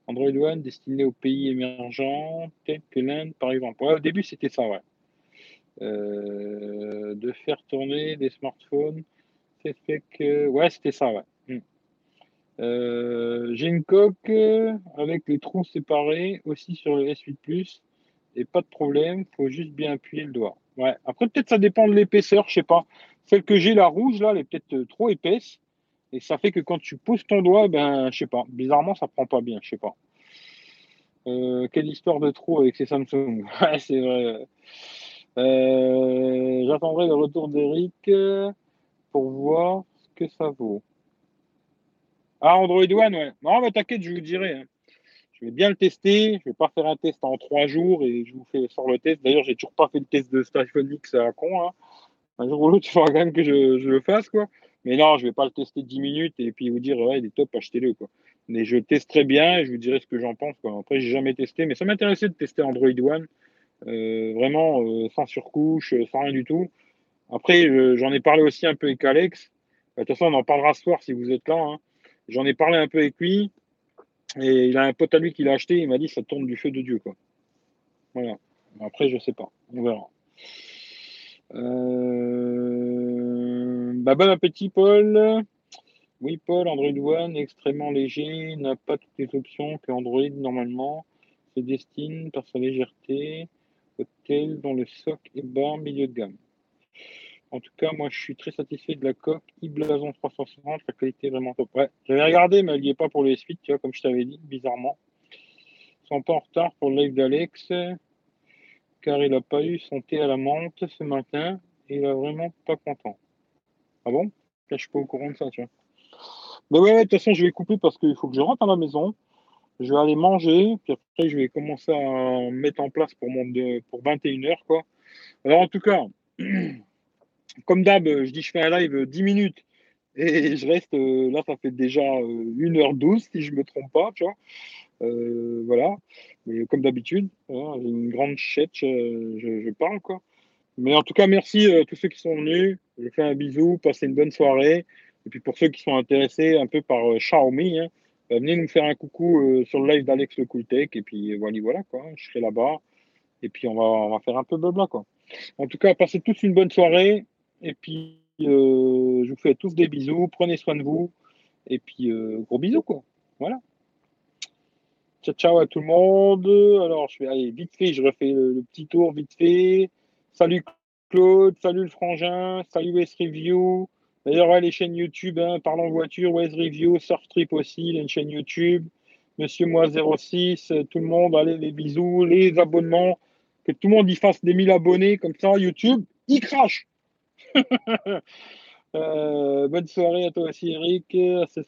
Android One destiné aux pays émergents, tels que l'Inde par exemple. Ouais, au début c'était ça, ouais. Euh, de faire tourner des smartphones. Que. Ouais, c'était ça, ouais. Hmm. Euh, j'ai une coque avec les trous séparés aussi sur le S8 Plus et pas de problème, faut juste bien appuyer le doigt. Ouais. Après, peut-être ça dépend de l'épaisseur, je sais pas. Celle que j'ai, la rouge, là, elle est peut-être trop épaisse. Et ça fait que quand tu poses ton doigt, ben, je sais pas. Bizarrement, ça prend pas bien, je sais pas. Euh, quelle histoire de trou avec ces Samsung. Ouais, c'est vrai. Euh, j'attendrai le retour d'Eric euh, pour voir ce que ça vaut. Ah, Android One, ouais. Non, mais t'inquiète, je vous dirai. Hein. Je vais bien le tester. Je vais pas faire un test en trois jours et je vous fais sur le test. D'ailleurs, j'ai toujours pas fait le test de Station X à con. Hein. Un jour ou l'autre, il faudra quand même que je, le fasse, quoi. Mais non, je vais pas le tester 10 minutes et puis vous dire, ouais, il est top, achetez-le, quoi. Mais je testerai bien et je vous dirai ce que j'en pense, quoi. Après, j'ai jamais testé, mais ça m'intéressait de tester Android One. Euh, vraiment euh, sans surcouche, euh, sans rien du tout. Après, j'en ai parlé aussi un peu avec Alex. De toute façon, on en parlera ce soir si vous êtes là. Hein. J'en ai parlé un peu avec lui. Et il a un pote à lui qui l'a acheté. Il m'a dit ça tourne du feu de Dieu. Quoi. Voilà. Après, je sais pas. On verra. Bah, bon appétit, Paul. Oui, Paul, Android One extrêmement léger, n'a pas toutes les options que Android normalement se destine par sa légèreté hôtel dont le socle est bas, milieu de gamme. En tout cas, moi, je suis très satisfait de la coque e-blason 360, la qualité est vraiment top. Ouais, j'avais regardé, mais elle n'y est pas pour le S8, tu vois, comme je t'avais dit, bizarrement. Ils sont pas en retard pour le live d'Alex, car il n'a pas eu son thé à la menthe ce matin, et il est vraiment pas content. Ah bon? Je suis pas au courant de ça, tu vois. Mais ouais, de toute façon, je vais couper parce qu'il faut que je rentre à la maison je vais aller manger, puis après, je vais commencer à mettre en place pour, mon, pour 21h. Quoi. Alors, en tout cas, comme d'hab, je dis je fais un live 10 minutes et je reste, euh, là, ça fait déjà 1h12 euh, si je ne me trompe pas, tu vois. Euh, voilà, mais comme d'habitude, j'ai une grande chèque, je, parle. Mais en tout cas, merci à tous ceux qui sont venus. Je fais un bisou, passez une bonne soirée. Et puis pour ceux qui sont intéressés un peu par Xiaomi, hein, venez nous faire un coucou euh, sur le live d'Alex Le Cooltech et puis voilà, voilà quoi. Je serai là-bas et puis on va, on va faire un peu blabla quoi. En tout cas, passez tous une bonne soirée et puis euh, je vous fais tous des bisous. Prenez soin de vous et puis gros bisous quoi. Voilà. Ciao, ciao à tout le monde. Alors, je vais aller vite fait, je refais le, petit tour vite fait. Salut Claude, salut le frangin, salut West Review, D'ailleurs, les chaînes YouTube, hein, Parlons Voiture, Waze Review, Surf Trip aussi, il y une chaîne YouTube. Monsieur Moi 06, euh, tout le monde, allez, les bisous, les abonnements, que tout le monde y fasse des 1000 abonnés, comme ça, YouTube, il crache. Euh, bonne soirée à toi aussi, Eric.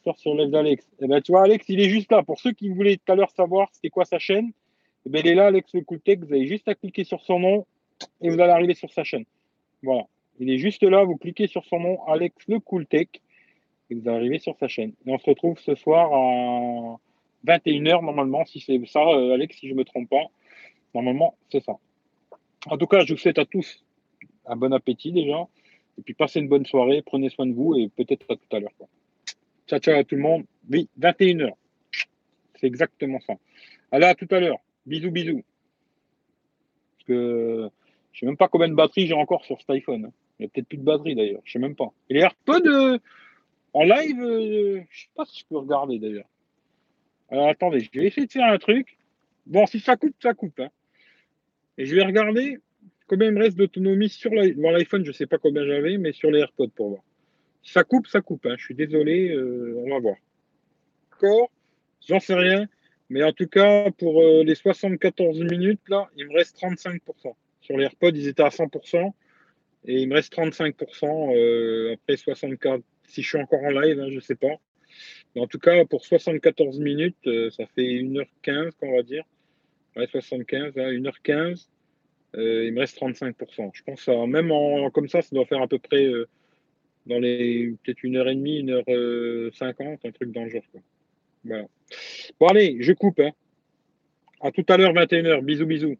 Soir sur live d'Alex. Eh ben, tu vois, Alex, il est juste là. Pour ceux qui voulaient tout à l'heure savoir c'était quoi sa chaîne, eh ben, il est là, Alex le Cooltech. Vous avez juste à cliquer sur son nom et vous allez arriver sur sa chaîne. Voilà. Il est juste là, vous cliquez sur son nom, Alex Le Cool Tech, et vous arrivez sur sa chaîne. Et on se retrouve ce soir à 21h normalement, si c'est ça, euh, Alex, si je ne me trompe pas. Normalement, c'est ça. En tout cas, je vous souhaite à tous un bon appétit déjà. Et puis passez une bonne soirée, prenez soin de vous et peut-être à tout à l'heure. Ciao, ciao à tout le monde. Oui, 21h. C'est exactement ça. Allez, à tout à l'heure. Bisous, bisous. Parce que je ne sais même pas combien de batteries j'ai encore sur cet iPhone. Il n'y a peut-être plus de batterie d'ailleurs, je sais même pas. Et les AirPods euh, en live, je euh, je sais pas si je peux regarder d'ailleurs. Alors attendez, je vais essayer de faire un truc. Bon, si ça coupe, ça coupe. Hein. Et je vais regarder combien il me reste d'autonomie sur l'iPhone Je ne sais pas combien j'avais, mais sur les AirPods pour voir. Ça coupe, ça coupe. Hein. Je suis désolé, euh, on va voir. D'accord J'en sais rien. Mais en tout cas, pour euh, les 74 minutes, là, il me reste 35%. Sur les AirPods, ils étaient à 100%. Et il me reste 35% euh, après 64. Si je suis encore en live, hein, je ne sais pas. Mais en tout cas, pour 74 minutes, ça fait 1h15, qu'on va dire. Ouais, 75, 1h15. il me reste 35%. Je pense que même en, comme ça, ça doit faire à peu près dans les peut-être une heure et demie, une heure euh, cinquante, un truc dans le genre. Voilà. Bon allez, je coupe. Hein. À tout à l'heure, 21h. Bisous, bisous.